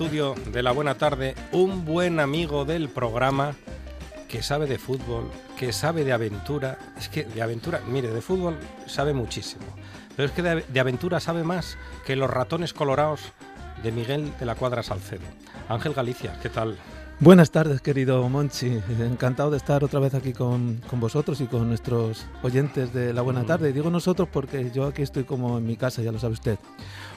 Estudio de la buena tarde un buen amigo del programa que sabe de fútbol, que sabe de aventura. Es que de aventura, mire, de fútbol sabe muchísimo. Pero es que de, aventura sabe más que los ratones colorados de Miguel de la Cuadra Salcedo. Ángel Galicia, ¿qué tal? Buenas tardes, querido Monchi. Encantado de estar otra vez aquí con, con, vosotros y con nuestros oyentes de la buena mm. tarde. Digo nosotros porque yo aquí estoy como en mi casa, ya lo sabe usted.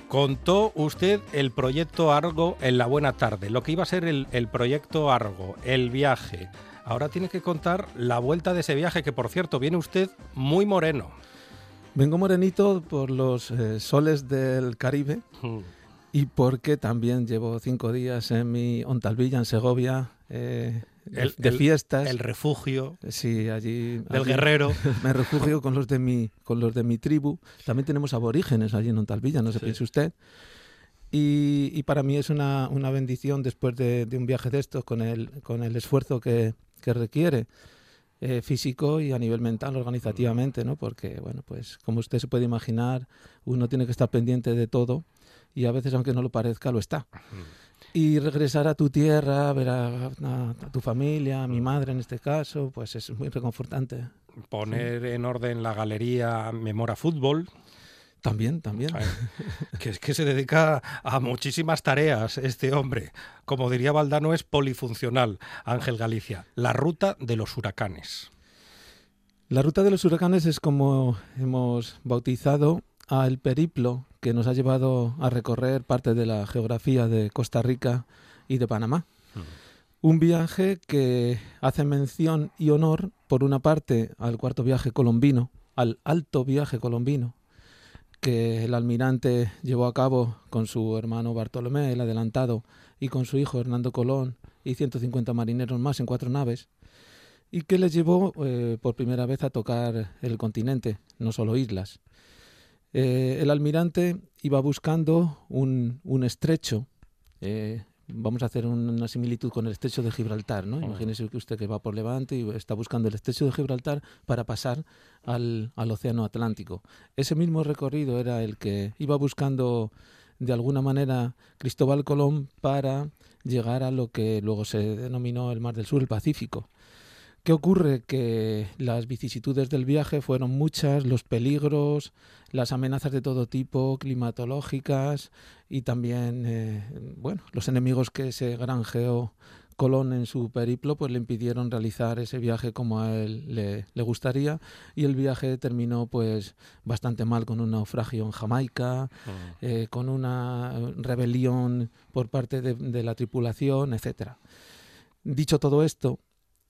Contó usted el proyecto Argo en la buena tarde, lo que iba a ser el, proyecto Argo, el viaje. Ahora tiene que contar la vuelta de ese viaje, que por cierto viene usted muy moreno. Vengo morenito por los eh, soles del Caribe hmm. y porque también llevo cinco días en mi Ontalvilla, en Segovia, eh, el, de fiestas. El refugio. Sí, allí. Del guerrero. Me refugio con los de mi, con los de mi tribu. También tenemos aborígenes allí en Ontalvilla, no se piense usted. Y, para mí es una, una bendición después de, un viaje de estos, con el, con el esfuerzo que, que requiere. Eh, físico y a nivel mental, organizativamente, ¿no? Porque, bueno, pues como usted se puede imaginar, uno tiene que estar pendiente de todo y a veces, aunque no lo parezca, lo está y regresar a tu tierra, ver a, tu familia, a mi madre en este caso, pues es muy reconfortante. Poner en orden la galería Memora Fútbol. También, también. que es que se dedica a muchísimas tareas este hombre. Como diría Valdano, es polifuncional, Ángel Galicia. La ruta de los huracanes. La ruta de los huracanes es como hemos bautizado al periplo que nos ha llevado a recorrer parte de la geografía de Costa Rica y de Panamá. Un viaje que hace mención y honor, por una parte, al cuarto viaje colombino, al alto viaje colombino, que el almirante llevó a cabo con su hermano Bartolomé, el adelantado, y con su hijo Hernando Colón y 150 marineros más en cuatro naves, y que les llevó eh, por primera vez a tocar el continente, no solo islas. Eh, el almirante iba buscando un, un estrecho. Eh, vamos a hacer una similitud con el estrecho de Gibraltar, ¿no? Imagínese que usted que va por Levante y está buscando el estrecho de Gibraltar para pasar al, al Océano Atlántico. Ese mismo recorrido era el que iba buscando de alguna manera Cristóbal Colón para llegar a lo que luego se denominó el Mar del Sur, el Pacífico. ¿Qué ocurre? Que las vicisitudes del viaje fueron muchas, los peligros, las amenazas de todo tipo, climatológicas y también, eh, bueno, los enemigos que se granjeó Colón en su periplo, pues le impidieron realizar ese viaje como a él le, gustaría y el viaje terminó pues bastante mal con un naufragio en Jamaica, mm. eh, con una rebelión por parte de, de la tripulación, etcétera. Dicho todo esto,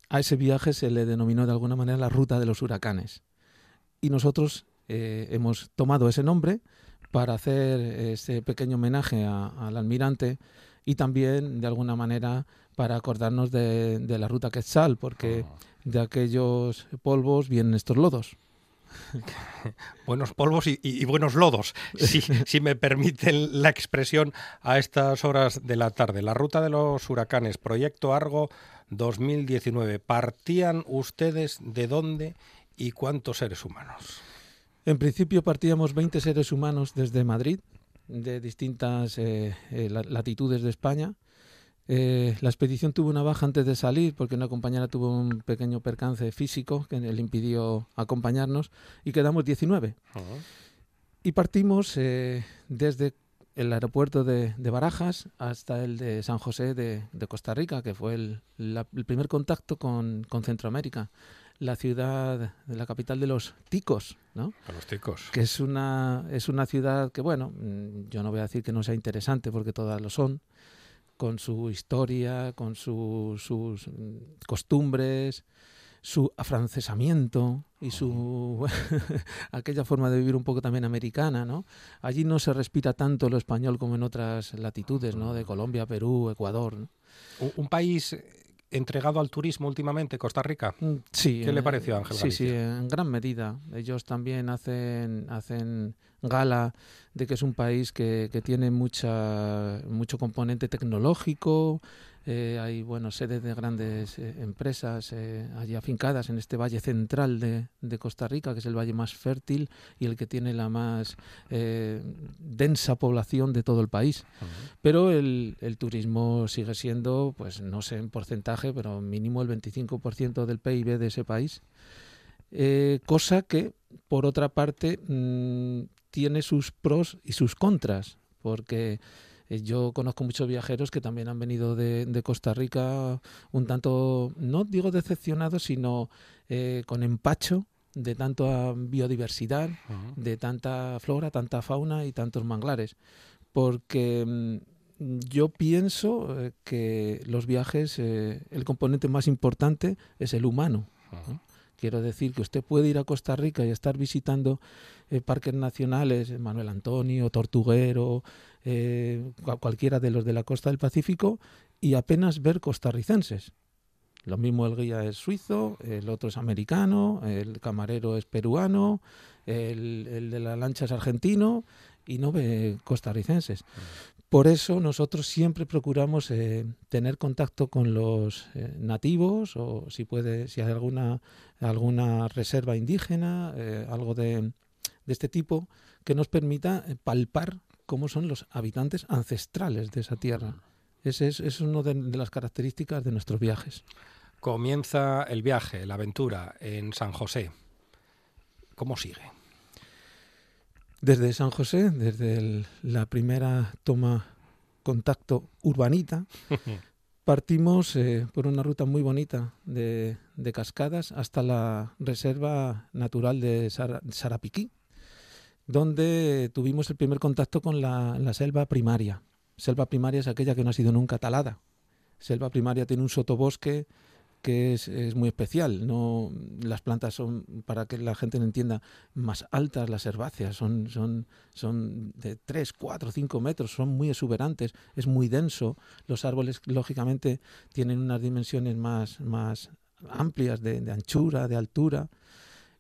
a ese viaje se le denominó de alguna manera la ruta de los huracanes. Y nosotros eh, hemos tomado ese nombre para hacer ese pequeño homenaje al almirante y también de alguna manera para acordarnos de, la ruta Quetzal, porque ah. de aquellos polvos vienen estos lodos. buenos polvos y, buenos lodos, si, si, me permiten la expresión a estas horas de la tarde. La ruta de los huracanes, Proyecto Argo 2019. ¿Partían ustedes de dónde y cuántos seres humanos? En principio partíamos 20 seres humanos desde Madrid, de distintas eh, eh, latitudes de España, Eh, la expedición tuvo una baja antes de salir porque una compañera tuvo un pequeño percance físico que le impidió acompañarnos y quedamos 19. Y partimos eh, desde el aeropuerto de, Barajas hasta el de San José de, Costa Rica, que fue el, primer contacto con, Centroamérica. La ciudad, la capital de los ticos, ¿no? los ticos. Que es una, es una ciudad que, bueno, mm, yo no voy a decir que no sea interesante porque todas lo son, con su historia, con sus mm, costumbres, su afrancesamiento y su aquella forma de vivir un poco también americana, ¿no? Allí no se respira tanto lo español como en otras latitudes, ¿no? De Colombia, Perú, Ecuador. Un país entregado al turismo últimamente, Costa Rica. Mm, sí. ¿Qué le eh, pareció, Ángel? Sí, sí, en gran medida. Ellos también hacen, hacen gala de que es un país que, que tiene mucha, mucho componente tecnológico, eh, hay bueno, sedes de grandes eh, empresas eh, allí afincadas en este valle central de, de, Costa Rica, que es el valle más fértil y el que tiene la más densa población de todo el país. Pero el, el, turismo sigue siendo, pues no sé en porcentaje, pero mínimo el 25% del PIB de ese país. cosa que, por otra parte, mm, tiene sus pros y sus contras, porque eh, yo conozco muchos viajeros que también han venido de, Costa Rica un tanto, no digo decepcionados, sino eh, con empacho de tanta biodiversidad, de tanta flora, tanta fauna y tantos manglares. Porque mm, yo pienso eh, que los viajes, el componente más importante es el humano. Quiero decir que usted puede ir a Costa Rica y estar visitando parques nacionales, Manuel Antonio, Tortuguero, eh, cualquiera de los de la costa del Pacífico y apenas ver costarricenses. Lo mismo el guía es suizo, el otro es americano, el camarero es peruano, el, de la lancha es argentino y no ve costarricenses. Por eso nosotros siempre procuramos eh, tener contacto con los eh, nativos o si puede, si hay alguna, alguna reserva indígena, algo de, de, este tipo, que nos permita palpar cómo son los habitantes ancestrales de esa tierra. Esa es, es una de, las características de nuestros viajes. Comienza el viaje, la aventura en San José. ¿Cómo sigue? Desde San José, desde la primera toma contacto urbanita, partimos eh, por una ruta muy bonita de, cascadas hasta la reserva natural de Sarapiquí, donde tuvimos el primer contacto con la, selva primaria. Selva primaria es aquella que no ha sido nunca talada. Selva primaria tiene un sotobosque que es, muy especial. No, las plantas son, para que la gente lo entienda, más altas, las herbáceas son, son, son de 3, 4, 5 metros, son muy exuberantes, es muy denso. Los árboles, lógicamente, tienen unas dimensiones más, más amplias de anchura, de altura.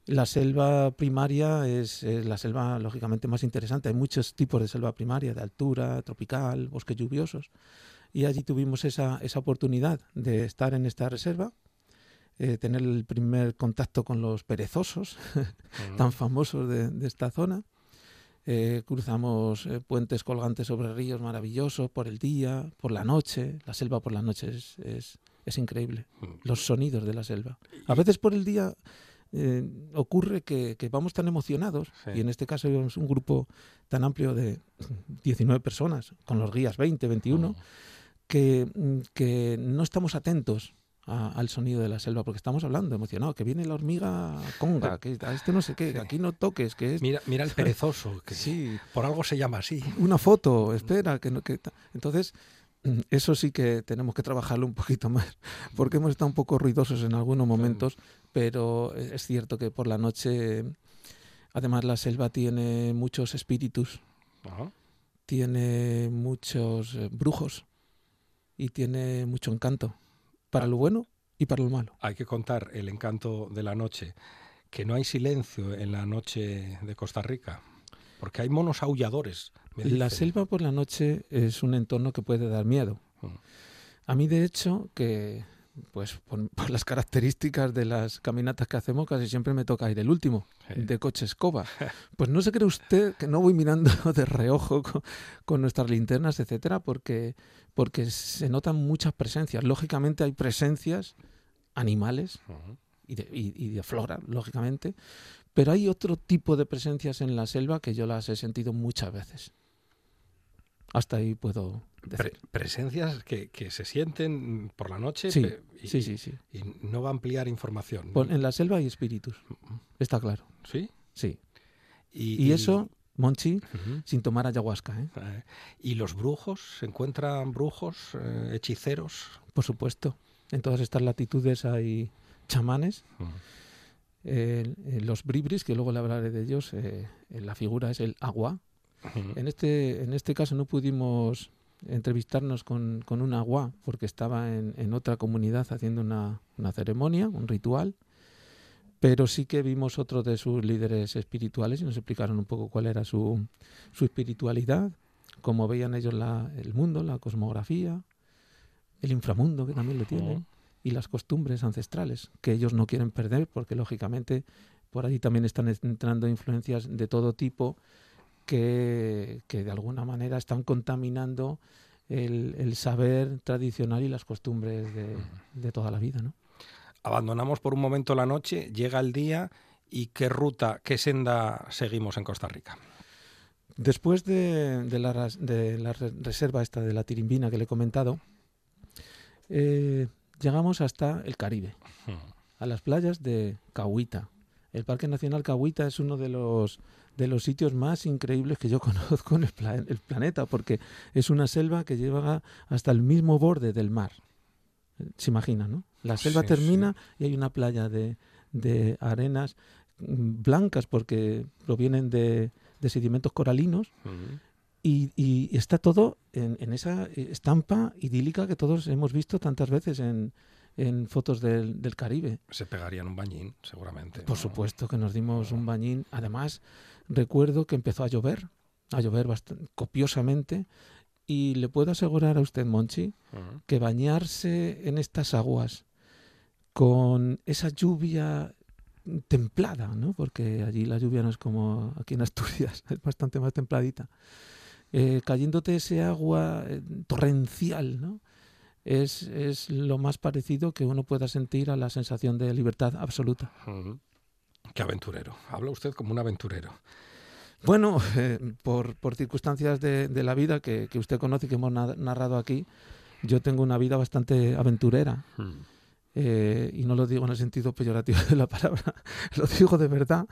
La selva primaria es, la selva lógicamente más interesante. Hay muchos tipos de selva primaria, de altura, tropical, bosques lluviosos. Y allí tuvimos esa, esa oportunidad de estar en esta reserva, eh, tener el primer contacto con los perezosos, tan famosos de, esta zona. Eh, cruzamos eh, puentes colgantes sobre ríos maravillosos por el día, por la noche. La selva por la noche es, es, es increíble. Los sonidos de la selva. A veces por el día eh, ocurre que, vamos tan emocionados, y en este caso es un grupo tan amplio de 19 personas, con los guías 20, 21, que, que no estamos atentos al sonido de la selva, porque estamos hablando emocionado, que viene la hormiga conga, que a este no sé qué, que aquí no toques, que es... Mira, mira el perezoso, que sí. por algo se llama así. Una foto, espera, que no... Que, entonces, eso sí que tenemos que trabajarlo un poquito más, porque hemos estado un poco ruidosos en algunos momentos, pero es cierto que por la noche, además la selva tiene muchos espíritus, tiene muchos eh, brujos y tiene mucho encanto, para lo bueno y para lo malo. Hay que contar el encanto de la noche, que no hay silencio en la noche de Costa Rica, porque hay monos aulladores la selva por la noche es un entorno que puede dar miedo. Mm. A mí, de hecho, que pues por, las características de las caminatas que hacemos, casi siempre me toca ir el último, de coche escoba. Pues no se cree usted que no voy mirando de reojo con, nuestras linternas, etcétera, porque, porque se notan muchas presencias. Lógicamente hay presencias animales y, de, y de flora, lógicamente, pero hay otro tipo de presencias en la selva que yo las he sentido muchas veces. Hasta ahí puedo presencias que, se sienten por la noche sí, y, sí, sí, y no va a ampliar información. En la selva hay espíritus, está claro. ¿Sí? Sí. Y, eso, Monchi, sin tomar ayahuasca. ¿eh? Ah, ¿Y los brujos? ¿Se encuentran brujos, eh, hechiceros? Por supuesto. En todas estas latitudes hay chamanes. los bribris, que luego le hablaré de ellos, eh, la figura es el agua. En este, en este caso no pudimos entrevistarnos con, con un agua, porque estaba en, en otra comunidad haciendo una, una, ceremonia, un ritual, pero sí que vimos otro de sus líderes espirituales y nos explicaron un poco cuál era su, su espiritualidad, cómo veían ellos la, el mundo, la cosmografía, el inframundo que también lo tienen, y las costumbres ancestrales, que ellos no quieren perder, porque lógicamente por allí también están entrando influencias de todo tipo que, de alguna manera están contaminando el, saber tradicional y las costumbres de, toda la vida. ¿no? Abandonamos por un momento la noche, llega el día y qué ruta, qué senda seguimos en Costa Rica. Después de, la, de la, reserva esta de la Tirimbina que le he comentado, eh, llegamos hasta el Caribe, a las playas de Cahuita. El Parque Nacional Cahuita es uno de los de los sitios más increíbles que yo conozco en el, planeta, porque es una selva que lleva hasta el mismo borde del mar. Se imagina, ¿no? La selva termina y hay una playa de, de, arenas mm, blancas porque provienen de, de sedimentos coralinos. y, y, está todo en, en, esa estampa idílica que todos hemos visto tantas veces en, en fotos del, del Caribe. Se pegarían un bañín, seguramente. Por supuesto que nos dimos un bañín. Además, recuerdo que empezó a llover, a llover bastante, copiosamente, y le puedo asegurar a usted, Monchi, que bañarse en estas aguas con esa lluvia templada, ¿no? porque allí la lluvia no es como aquí en Asturias, es bastante más templadita, eh, cayéndote ese agua eh, torrencial, ¿no? Es, es, lo más parecido que uno pueda sentir a la sensación de libertad absoluta. Qué aventurero. Habla usted como un aventurero. Bueno, eh, por, por, circunstancias de, de la vida que, que, usted conoce y que hemos narrado aquí, yo tengo una vida bastante aventurera. Hmm. Eh, y no lo digo en el sentido peyorativo de la palabra, lo digo de verdad,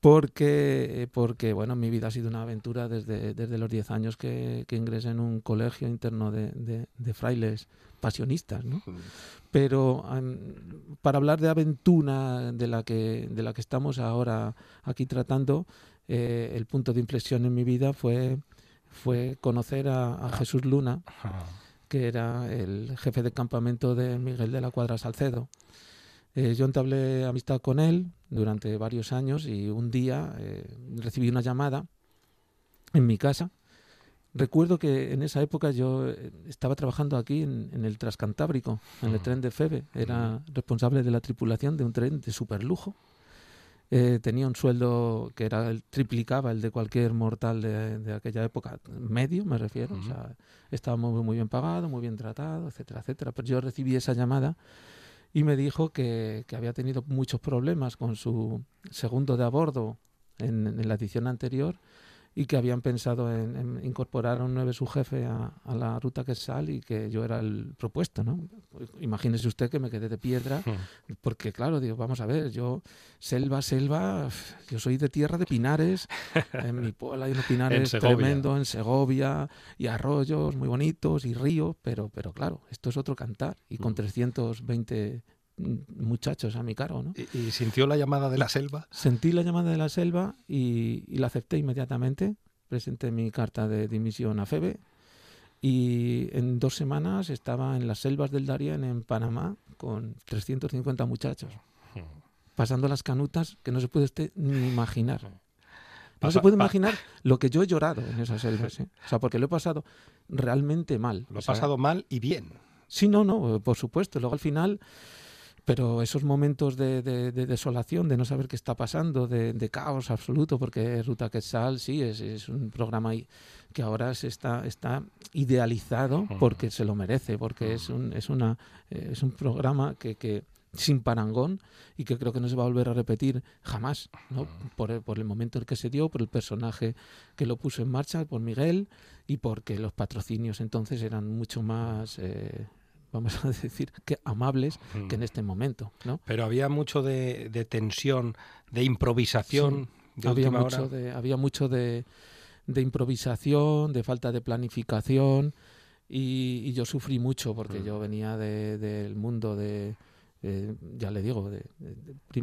porque, porque bueno, mi vida ha sido una aventura desde, desde los 10 años que, que, ingresé en un colegio interno de, de, de frailes pasionistas, ¿no? Pero para hablar de aventura de la que de la que estamos ahora aquí tratando eh, el punto de inflexión en mi vida fue fue conocer a, Jesús Luna que era el jefe de campamento de Miguel de la Cuadra Salcedo. Eh, yo entablé amistad con él durante varios años y un día eh, recibí una llamada en mi casa Recuerdo que en esa época yo eh, estaba trabajando aquí en, el Transcantábrico, en el tren de Febe. Era responsable de la tripulación de un tren de superlujo. Eh, tenía un sueldo que era el, triplicaba el de cualquier mortal de, aquella época, medio me refiero. o sea, estaba muy, muy bien pagado, muy bien tratado, etcétera, etcétera. Pero yo recibí esa llamada y me dijo que, que había tenido muchos problemas con su segundo de a bordo en, en la edición anterior y que habían pensado en, incorporar a un nueve subjefe a, a la ruta que sal y que yo era el propuesto, ¿no? Imagínese usted que me quedé de piedra, hmm. porque claro, digo, vamos a ver, yo, selva, selva, yo soy de tierra de pinares, en mi pueblo hay unos pinares tremendo, en Segovia, y arroyos muy bonitos, y ríos, pero, pero claro, esto es otro cantar, y con 320 hmm muchachos a mi cargo. ¿no? ¿Y, sintió la llamada de la selva? Sentí la llamada de la selva y, la acepté inmediatamente. Presenté mi carta de dimisión a FEBE y en dos semanas estaba en las selvas del Darién, en Panamá, con 350 muchachos, pasando las canutas que no se puede usted ni imaginar. No se puede imaginar lo que yo he llorado en esas selvas. ¿eh? O sea, porque lo he pasado realmente mal. Lo he pasado mal y bien. Sí, no, no, por supuesto. Luego al final pero esos momentos de, desolación, de no saber qué está pasando, de, caos absoluto, porque Ruta Quetzal sí es, es un programa que ahora se está, está idealizado porque se lo merece, porque es un, es una, eh, es un programa que, que sin parangón y que creo que no se va a volver a repetir jamás, ¿no? por, el, por el momento en que se dio, por el personaje que lo puso en marcha, por Miguel y porque los patrocinios entonces eran mucho más... Eh, vamos a decir, que amables que en este momento. ¿no? Pero había mucho de, tensión, de improvisación. había, mucho De, había mucho de, improvisación, de falta de planificación y, yo sufrí mucho porque yo venía del mundo de, ya le digo, de,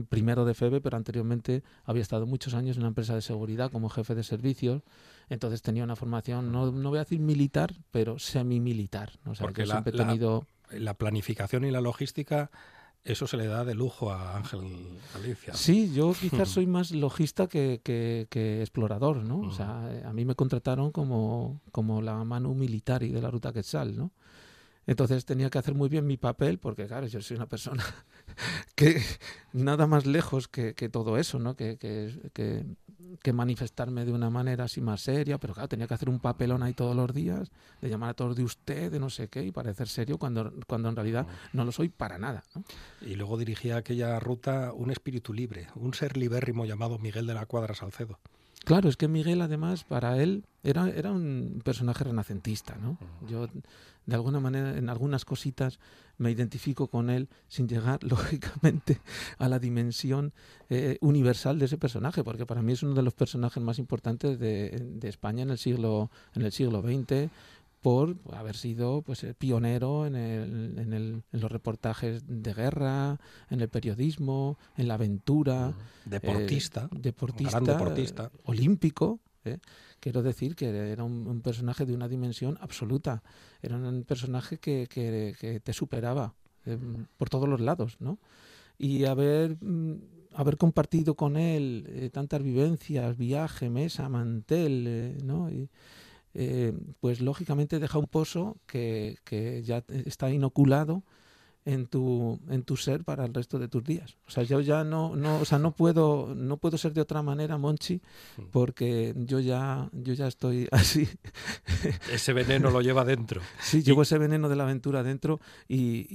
primero de FEBE, pero anteriormente había estado muchos años en una empresa de seguridad como jefe de servicios, entonces tenía una formación, no, no voy a decir militar, pero semi-militar. O sea, Porque la, tenido la planificación y la logística eso se le da de lujo a Ángel Galicia. Sí, yo quizás soy más logista que, que, explorador, ¿no? O sea, a mí me contrataron como, como la mano militar y de la ruta Quetzal, ¿no? Entonces tenía que hacer muy bien mi papel, porque claro, yo soy una persona que nada más lejos que, todo eso, ¿no? Que, que, manifestarme de una manera así más seria, pero claro, tenía que hacer un papelón ahí todos los días, de llamar a todos de usted, de no sé qué, y parecer serio cuando, cuando en realidad no lo soy para nada. Y luego dirigía aquella ruta un espíritu libre, un ser libérrimo llamado Miguel de la Cuadra Salcedo. Claro, es que Miguel además para él era, era un personaje renacentista, ¿no? Yo de alguna manera en algunas cositas me identifico con él sin llegar lógicamente a la dimensión eh, universal de ese personaje, porque para mí es uno de los personajes más importantes de, de España en el siglo en el siglo XX por haber sido pues eh, pionero en, el, en, el, en, los reportajes de guerra, en el periodismo, en la aventura. Deportista. Eh, deportista. deportista. olímpico. ¿eh? Quiero decir que era un, personaje de una dimensión absoluta. Era un personaje que, que, te superaba por todos los lados, ¿no? Y haber, mm, haber compartido con él tantas vivencias, viaje, mesa, mantel, ¿no? Y, eh, pues lógicamente deja un pozo que, que ya está inoculado en tu, en tu ser para el resto de tus días. O sea, yo ya no, no, o sea, no puedo, no puedo ser de otra manera, Monchi, porque yo ya, yo ya estoy así. Ese veneno lo lleva dentro. Sí, llevo ese veneno de la aventura dentro y,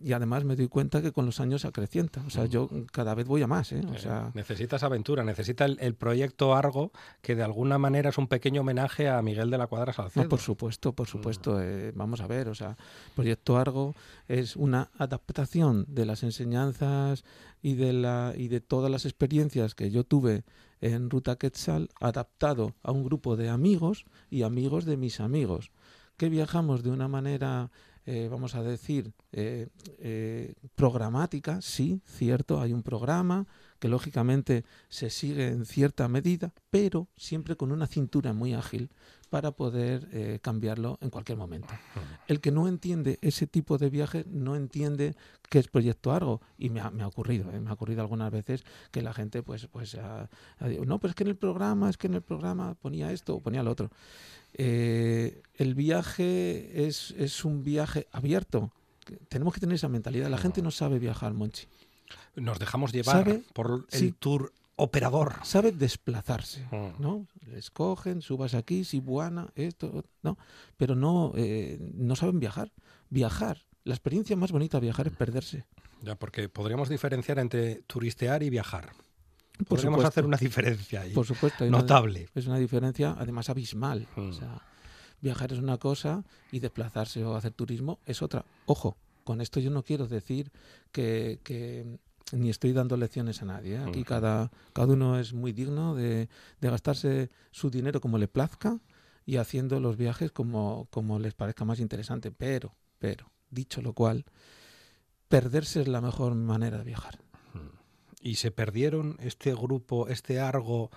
y, además me doy cuenta que con los años se acrecienta. O sea, yo cada vez voy a más. ¿eh? O eh, sea... Necesitas aventura, necesita el, proyecto Argo, que de alguna manera es un pequeño homenaje a Miguel de la Cuadra Salcedo. No, por supuesto, por supuesto. Mm. Eh, vamos a ver, o sea, Proyecto Argo es una adaptación de las enseñanzas y de, la, y de todas las experiencias que yo tuve en Ruta Quetzal, adaptado a un grupo de amigos y amigos de mis amigos, que viajamos de una manera eh, vamos a decir, eh, eh, programática, sí, cierto, hay un programa que lógicamente se sigue en cierta medida, pero siempre con una cintura muy ágil para poder eh, cambiarlo en cualquier momento. El que no entiende ese tipo de viaje no entiende qué es Proyecto Argo. Y me ha, ocurrido, ¿eh? me ha ocurrido algunas veces que la gente pues, pues no, pero es que en el programa, es que en el programa ponía esto o ponía lo otro. Eh, el viaje es, es un viaje abierto. Tenemos que tener esa mentalidad. La gente no sabe viajar, Monchi. Nos dejamos llevar por el tour operador. Sabe desplazarse, mm. ¿no? Les cogen, subas aquí, buena, esto, no. Pero no, eh, no saben viajar. Viajar, la experiencia más bonita de viajar es perderse. Ya, porque podríamos diferenciar entre turistear y viajar. Podríamos hacer una diferencia ahí. Por supuesto. Notable. es una diferencia, además, abismal. O mm. sea, viajar es una cosa y desplazarse o hacer turismo es otra. Ojo, con esto yo no quiero decir que, que ni estoy dando lecciones a nadie. ¿eh? Aquí cada, cada uno es muy digno de, de, gastarse su dinero como le plazca y haciendo los viajes como, como les parezca más interesante. Pero, pero, dicho lo cual, perderse es la mejor manera de viajar. Y se perdieron este grupo, este Argo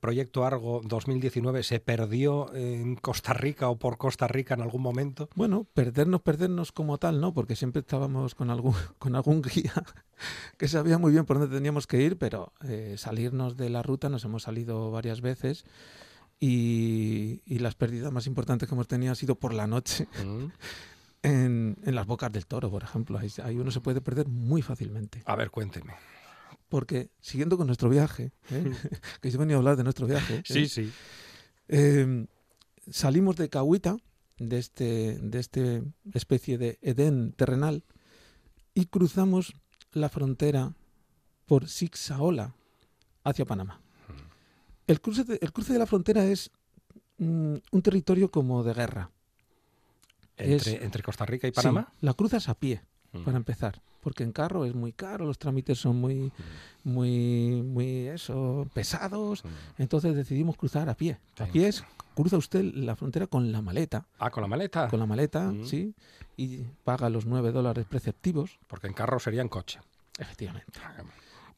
Proyecto Argo 2019 se perdió en Costa Rica o por Costa Rica en algún momento? Bueno, perdernos, perdernos como tal, ¿no? Porque siempre estábamos con algún, con algún guía que sabía muy bien por dónde teníamos que ir, pero eh, salirnos de la ruta nos hemos salido varias veces. Y, las pérdidas más importantes que hemos tenido han sido por la noche. Mm. en, en las bocas del toro, por ejemplo. Ahí, ahí uno se puede perder muy fácilmente. A ver, cuénteme. Porque siguiendo con nuestro viaje, ¿eh? que yo venía a hablar de nuestro viaje. ¿eh? Sí, sí. Eh, salimos de Cahuita, de este, de este especie de Edén terrenal, y cruzamos la frontera por Sixaola hacia Panamá. El cruce de, el cruce de la frontera es mm, un territorio como de guerra. Entre, Es- entre Costa Rica y Sí, Panamá. la cruzas a pie, Mm. para empezar, porque en carro es muy caro, los trámites son muy, muy, muy eso, pesados. Mm. Entonces decidimos cruzar a pie. A pie es, cruza usted la frontera con la maleta, Ah, con la maleta. con la maleta, Mm. sí, y paga los 9 dólares preceptivos, Porque en carro sería en coche. efectivamente.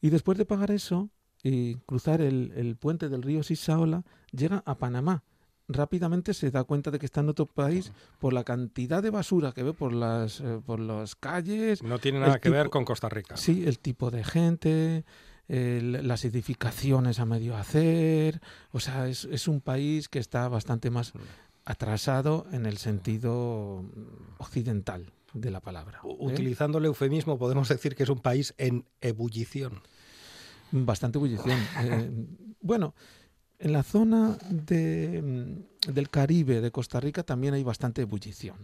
Y después de pagar eso y cruzar el, el puente del río Sisaola, llega a Panamá. Rápidamente se da cuenta de que está en otro país por la cantidad de basura que ve por las, eh, por las calles, No tiene nada que ver con Costa Rica. Sí, el tipo de gente, el- las edificaciones a medio hacer. O sea, es, es un país que está bastante más Mm. atrasado en el sentido mm, occidental de la palabra. ¿eh? Utilizando el eufemismo, podemos decir que es un país en ebullición. Bastante ebullición. Eh, bueno, en la zona de, mm, del Caribe de Costa Rica también hay bastante ebullición.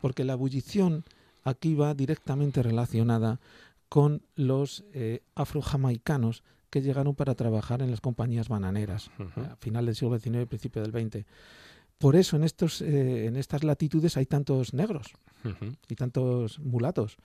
Porque la ebullición aquí va directamente relacionada con los eh, afrojamaicanos que llegaron para trabajar en las compañías bananeras Ujú. a final del siglo XIX y principio del XX. Por eso en, estos, eh, en estas latitudes hay tantos negros Ujú. y tantos mulatos,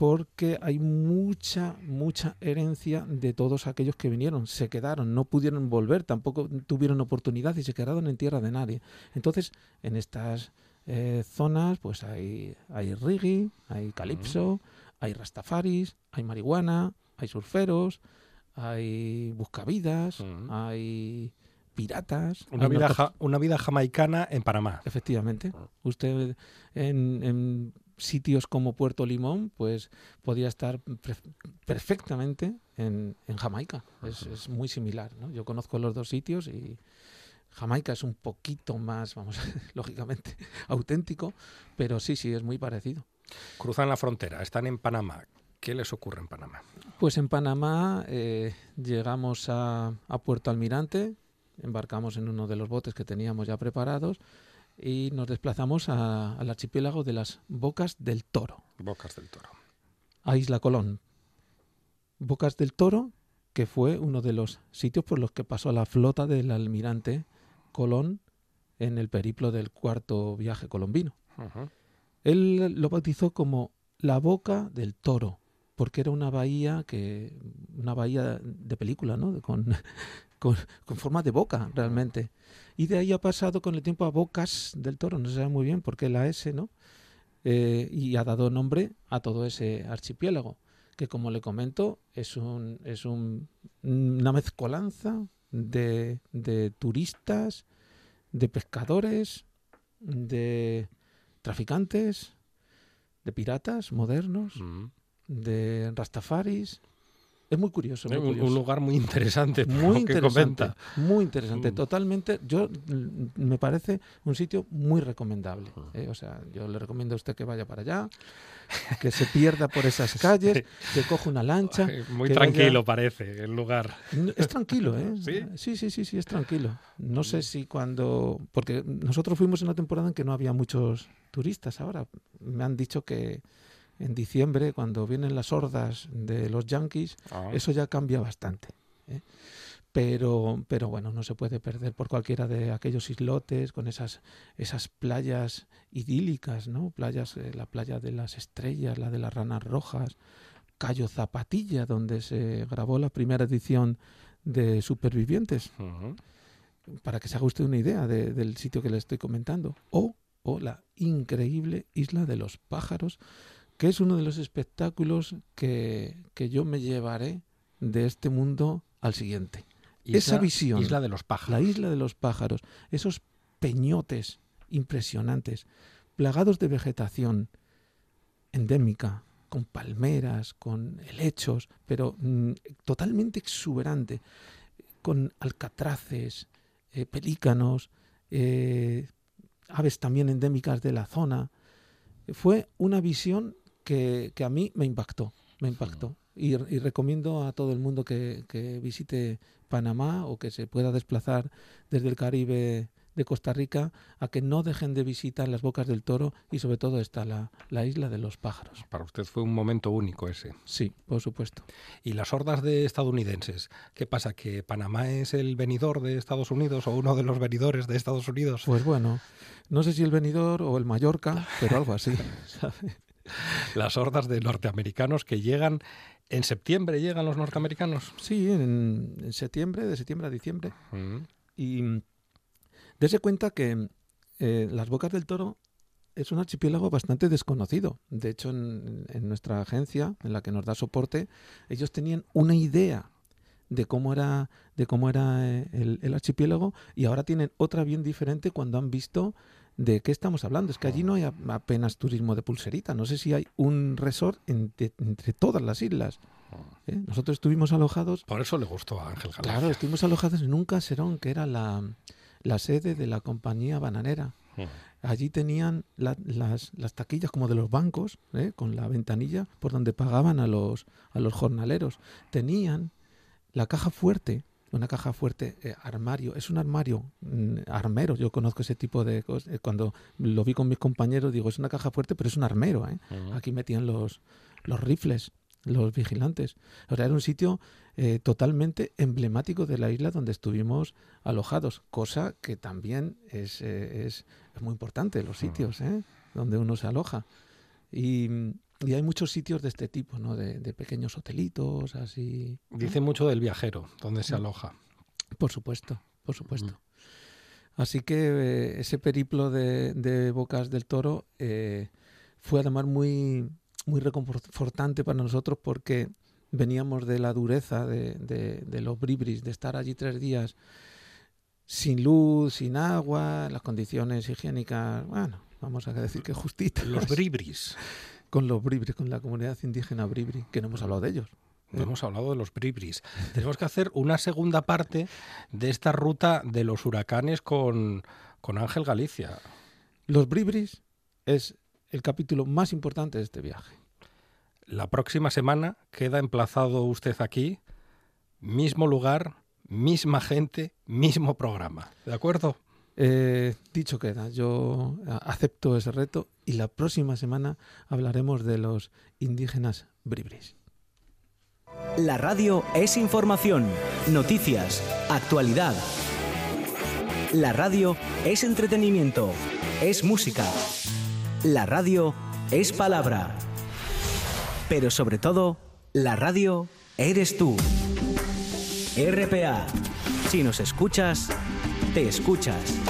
porque hay mucha, mucha herencia de todos aquellos que vinieron, se quedaron, no pudieron volver, tampoco tuvieron oportunidad y se quedaron en tierra de nadie. Entonces, en estas eh, zonas, pues hay, hay reggae, hay calipso, hay rastafaris, hay marihuana, hay surferos, hay buscavidas, hay piratas. Una, vida ja- una vida jamaicana en Panamá. Efectivamente. Usted en, en sitios como Puerto Limón, pues podía estar perfectamente en, en Jamaica. Es, es muy similar. ¿no? Yo conozco los dos sitios y Jamaica es un poquito más, vamos, lógicamente, auténtico, pero sí, sí, es muy parecido. Cruzan la frontera, están en Panamá. ¿Qué les ocurre en Panamá? Pues en Panamá eh, llegamos a, a Puerto Almirante, embarcamos en uno de los botes que teníamos ya preparados y nos desplazamos a- al archipiélago de las Bocas del Toro, Bocas del Toro. a Isla Colón. Bocas del Toro, que fue uno de los sitios por los que pasó la flota del almirante Colón en el periplo del cuarto viaje colombino. Él lo bautizó como la boca del toro, porque era una bahía que una bahía de película, ¿no? Con, con, con forma de boca realmente. Y de ahí ha pasado con el tiempo a bocas del toro, no se sabe muy bien por qué la S, ¿no? Eh, y ha dado nombre a todo ese archipiélago, que como le comento es un es un, una mezcolanza de, de turistas, de pescadores, de traficantes, de piratas modernos, Mm. de rastafaris. Es muy curioso. muy Un, un lugar muy interesante, Muy interesante, muy interesante. Mm. Totalmente, yo mm, me parece un sitio muy recomendable. ¿eh? O sea, yo le recomiendo a usted que vaya para allá, que se pierda por esas calles, que coja una lancha. Eh, Muy tranquilo vaya- parece el lugar. Es tranquilo, ¿eh? ¿Sí? Sí, sí, sí, sí, es tranquilo. No sé si cuando... Porque nosotros fuimos en una temporada en que no había muchos turistas ahora. Me han dicho que en diciembre, cuando vienen las hordas de los yanquis, Ah. eso ya cambia bastante. ¿eh? Pero, pero bueno, no se puede perder por cualquiera de aquellos islotes con esas, esas playas idílicas, ¿no? Playas, eh, la playa de las estrellas, la de las ranas rojas, Cayo Zapatilla, donde se grabó la primera edición de Supervivientes, para que se haga usted una idea de- del sitio que le estoy comentando. O, o la increíble Isla de los Pájaros, que es uno de los espectáculos que, que yo me llevaré de este mundo al siguiente. Esa visión. Isla de los pájaros. La isla de los pájaros, esos peñotes impresionantes, plagados de vegetación endémica, con palmeras, con helechos, pero mm, totalmente exuberante, con alcatraces, eh, pelícanos, eh, aves también endémicas de la zona, Fue una visión que, que a mí me impactó, me impactó. Y, y recomiendo a todo el mundo que, que visite Panamá o que se pueda desplazar desde el Caribe de Costa Rica a que no dejen de visitar las bocas del toro y sobre todo está la, la isla de los pájaros. Para usted fue un momento único ese. Sí, por supuesto. ¿Y las hordas de estadounidenses? ¿Qué pasa? ¿Que Panamá es el venidor de Estados Unidos o uno de los venidores de Estados Unidos? Pues bueno, no sé si el venidor o el Mallorca, pero algo así. ¿sabe? Las hordas de norteamericanos que llegan en septiembre, llegan los norteamericanos. Sí, en, en septiembre, de septiembre a diciembre. Mm. Y dese cuenta que eh, las Bocas del Toro es un archipiélago bastante desconocido. De hecho, en, en nuestra agencia, en la que nos da soporte, ellos tenían una idea de cómo era, de cómo era eh, el, el archipiélago y ahora tienen otra bien diferente cuando han visto de qué estamos hablando. Es que allí no hay apenas turismo de pulserita. No sé si hay un resort entre, entre todas las islas. ¿eh? Nosotros estuvimos alojados Por eso le gustó a Ángel Galacia. Claro, estuvimos alojados en un caserón que era la, la sede de la compañía bananera. Mm. Allí tenían la- las, las taquillas como de los bancos, ¿eh? con la ventanilla por donde pagaban a los, a los jornaleros. Tenían la caja fuerte, una caja fuerte eh, armario. Es un armario mm, armero. Yo conozco ese tipo de cosas. Eh, Cuando lo vi con mis compañeros, digo, es una caja fuerte, pero es un armero. ¿eh? Mm. Aquí metían los, los rifles, los vigilantes. O sea, era un sitio eh, totalmente emblemático de la isla donde estuvimos alojados, cosa que también es, es, es muy importante, los sitios ¿eh? donde uno se aloja. Y, y hay muchos sitios de este tipo, ¿no? de, de pequeños hotelitos, así. Dice mucho del viajero, donde se aloja. Por supuesto, por supuesto. Así que eh, ese periplo de, de Bocas del Toro eh, fue además muy, muy reconfortante para nosotros porque veníamos de la dureza de, de- de los bribris, de estar allí tres días sin luz, sin agua, las condiciones higiénicas, bueno, vamos a decir que justitas. Los bribris. con los bribris, con la comunidad indígena bribri, que no hemos hablado de ellos. No hemos hablado de los bribris. Tenemos que hacer una segunda parte de esta ruta de los huracanes con, con Ángel Galicia. Los bribris es el capítulo más importante de este viaje. La próxima semana queda emplazado usted aquí, mismo lugar, misma gente, mismo programa. ¿De acuerdo? Eh, dicho queda, yo acepto ese reto y la próxima semana hablaremos de los indígenas bribris. La radio es información, noticias, actualidad. La radio es entretenimiento, es música. La radio es palabra. Pero sobre todo, la radio eres tú. RPA. Si nos escuchas, te escuchas.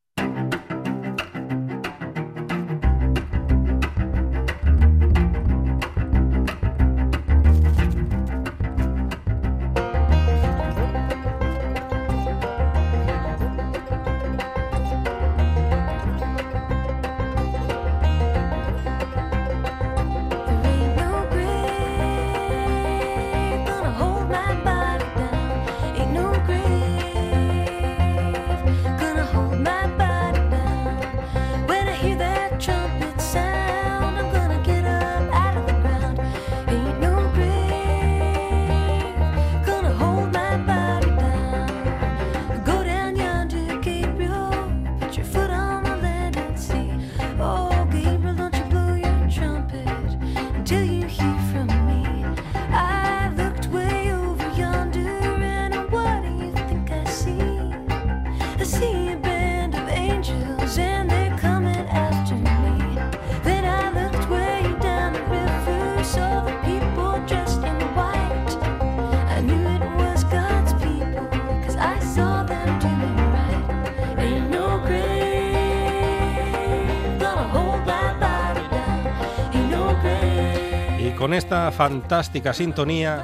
Esta fantástica sintonía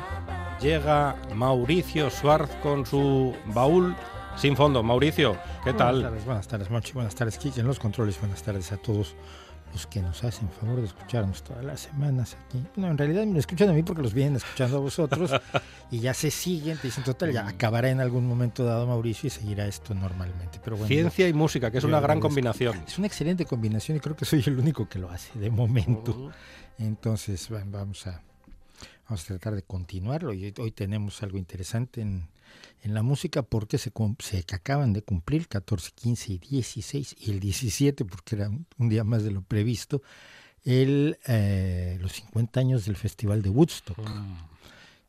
llega Mauricio Suárez con su baúl sin fondo. Mauricio, ¿qué Buenas tal? tardes, buenas tardes, Monchi. Buenas tardes, Kiki, en los controles. Buenas tardes a todos los que nos hacen favor de escucharnos todas las semanas aquí. No, en realidad me escuchan a mí porque los vienen escuchando a vosotros y ya se siguen, te dicen, total, ya acabará en algún momento dado Mauricio y seguirá esto normalmente. Pero bueno, Ciencia y música, que es una gran combinación. es una excelente combinación y creo que soy el único que lo hace de momento. Entonces va- vamos a, vamos a tratar de continuarlo. Y hoy tenemos algo interesante en, en la música porque se, se acaban de cumplir 14, 15 y 16 y el 17 porque era un, día más de lo previsto. El, eh, los 50 años del Festival de Woodstock,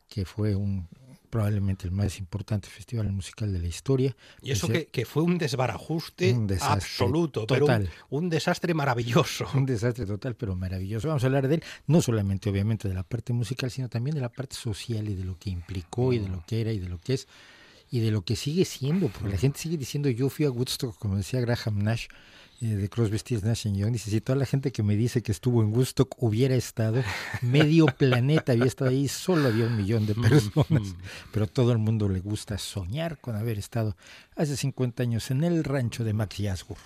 que fue un probablemente el más importante festival musical de la historia. Y eso que, que fue un desbarajuste Un desastre absoluto, total. pero un, un desastre maravilloso. Un desastre total, pero maravilloso. Vamos a hablar de él, no solamente obviamente de la parte musical, sino también de la parte social y de lo que implicó y de lo que era y de lo que es y de lo que sigue siendo, porque la gente sigue diciendo yo fui a Woodstock, como decía Graham Nash de Crosby, Stills, Nash Young, dice si toda la gente que me dice que estuvo en Woodstock hubiera estado, medio planeta había estado ahí, solo había un millón de personas, pero todo el mundo le gusta soñar con haber estado hace 50 años en el rancho de Max Yasgur.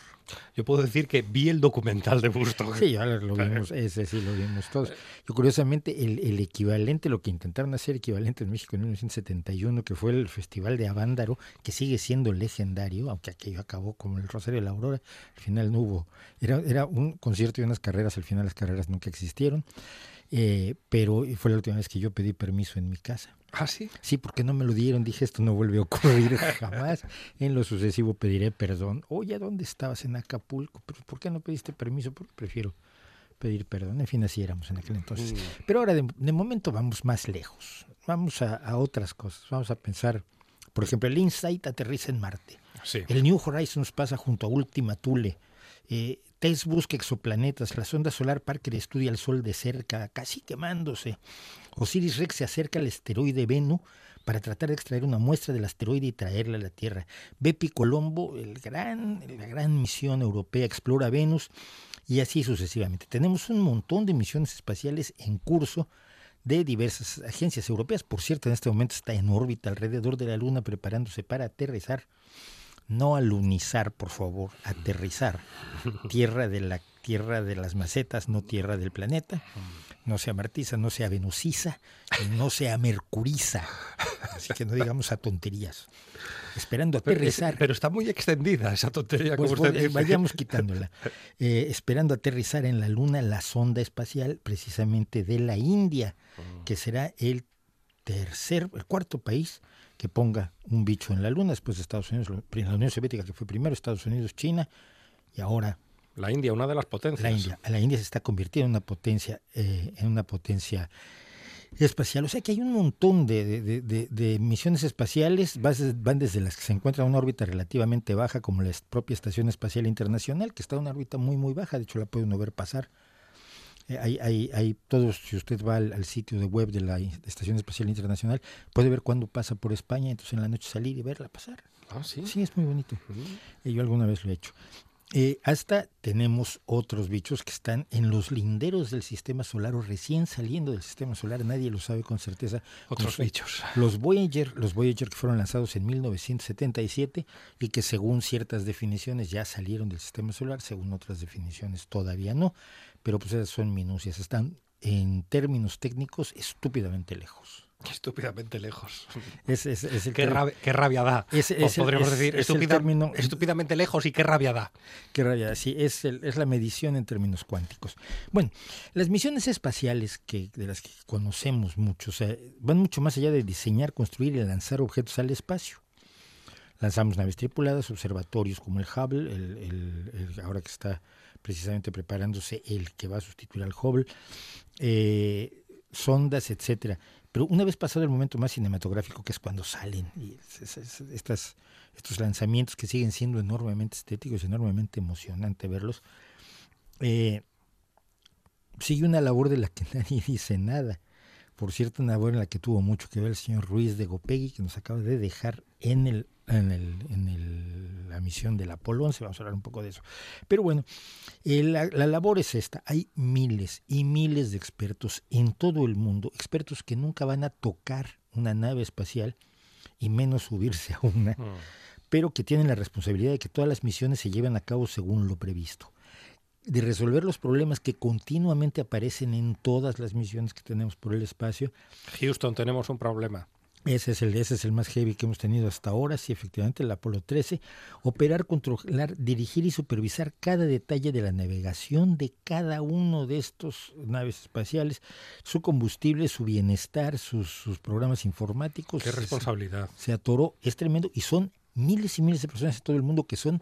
Yo puedo decir que vi el documental de Woodstock. Sí, ya lo vimos, ese sí lo vimos todos. Yo curiosamente el, el equivalente, lo que intentaron hacer equivalente en México en 1971, que fue el Festival de Avándaro, que sigue siendo legendario, aunque aquello acabó como el Rosario de la Aurora, al final no hubo, era, era un concierto y unas carreras, al final las carreras nunca existieron, eh, pero fue la última vez que yo pedí permiso en mi casa. ¿Ah, sí? Sí, porque no me lo dieron, dije esto no vuelve a ocurrir jamás. En lo sucesivo pediré perdón. Oye, ¿dónde estabas en Acapulco? ¿Pero ¿Por qué no pediste permiso? Porque prefiero pedir perdón. En fin, así éramos en aquel entonces. Pero ahora de, de momento vamos más lejos. Vamos a, a otras cosas. Vamos a pensar, por ejemplo, el InSight aterriza en Marte. Sí. El New Horizons pasa junto a Última Thule. Eh, busca exoplanetas. La sonda solar Parker estudia el Sol de cerca, casi quemándose. Osiris Rex se acerca al asteroide Bennu para tratar de extraer una muestra del asteroide y traerla a la Tierra. Bepi Colombo, la gran misión europea, explora Venus y así sucesivamente. Tenemos un montón de misiones espaciales en curso de diversas agencias europeas. Por cierto, en este momento está en órbita alrededor de la Luna preparándose para aterrizar. No alunizar, por favor, aterrizar. Tierra de la tierra de las macetas, no tierra del planeta. No sea martiza, no sea venusiza, no sea mercuriza. Así que no digamos a tonterías. Esperando aterrizar. pero está muy extendida esa tontería, Pues, como usted dice. vayamos quitándola. Eh, esperando aterrizar en la Luna la sonda espacial precisamente de la India, que será el tercer, el cuarto país que ponga un bicho en la Luna, después de Estados Unidos, la Unión Soviética que fue primero, Estados Unidos, China, y ahora La India, una de las potencias. la India. La India se está convirtiendo en una potencia, eh, en una potencia espacial. O sea que hay un montón de, de- de- misiones espaciales, van desde las que se encuentran en una órbita relativamente baja, como la propia Estación Espacial Internacional, que está en una órbita muy, muy baja, de hecho la puede uno ver pasar. Eh, hay, hay, hay todos, si usted va al, al sitio de web de la Estación Espacial Internacional, puede ver cuándo pasa por España, entonces en la noche salir y verla pasar. Ah, sí. Sí, es muy bonito. Eh, Yo alguna vez lo he hecho. Eh, hasta tenemos otros bichos que están en los linderos del sistema solar o recién saliendo del sistema solar, nadie lo sabe con certeza. Otros bichos. Los Voyager, los Voyager que fueron lanzados en 1977 y que según ciertas definiciones ya salieron del sistema solar, según otras definiciones todavía no, pero pues esas son minucias, están en términos técnicos estúpidamente lejos. Estúpidamente lejos. Es, es- es el Qué, rabia, qué rabia da. Es- el- podríamos es- decir, estúpida- término- estúpidamente lejos y qué rabia da. Qué rabia, sí, es, el- es la medición en términos cuánticos. Bueno, las misiones espaciales que, de las que conocemos mucho, o sea, van mucho más allá de diseñar, construir y lanzar objetos al espacio. Lanzamos naves tripuladas, observatorios como el Hubble, el, el- el- ahora que está precisamente preparándose el que va a sustituir al Hubble, eh, sondas, etcétera. Pero una vez pasado el momento más cinematográfico, que es cuando salen y es- es- es- estas, estos lanzamientos que siguen siendo enormemente estéticos, enormemente emocionante verlos, eh, sigue una labor de la que nadie dice nada. Por cierto, una labor en la que tuvo mucho que ver el señor Ruiz de Gopegui, que nos acaba de dejar en el en, el, en el- la misión del Apolo 11, vamos a hablar un poco de eso. Pero bueno, eh, la, la labor es esta, hay miles y miles de expertos en todo el mundo, expertos que nunca van a tocar una nave espacial y menos subirse a una, pero que tienen la responsabilidad de que todas las misiones se lleven a cabo según lo previsto. de resolver los problemas que continuamente aparecen en todas las misiones que tenemos por el espacio. Houston, tenemos un problema. Ese es, el, ese es el más heavy que hemos tenido hasta ahora, sí, efectivamente, el Apolo 13. Operar, controlar, dirigir y supervisar cada detalle de la navegación de cada uno de estos naves espaciales, su combustible, su bienestar, sus, sus programas informáticos. Qué responsabilidad. Se, se atoró, es tremendo y son miles y miles de personas en todo el mundo que son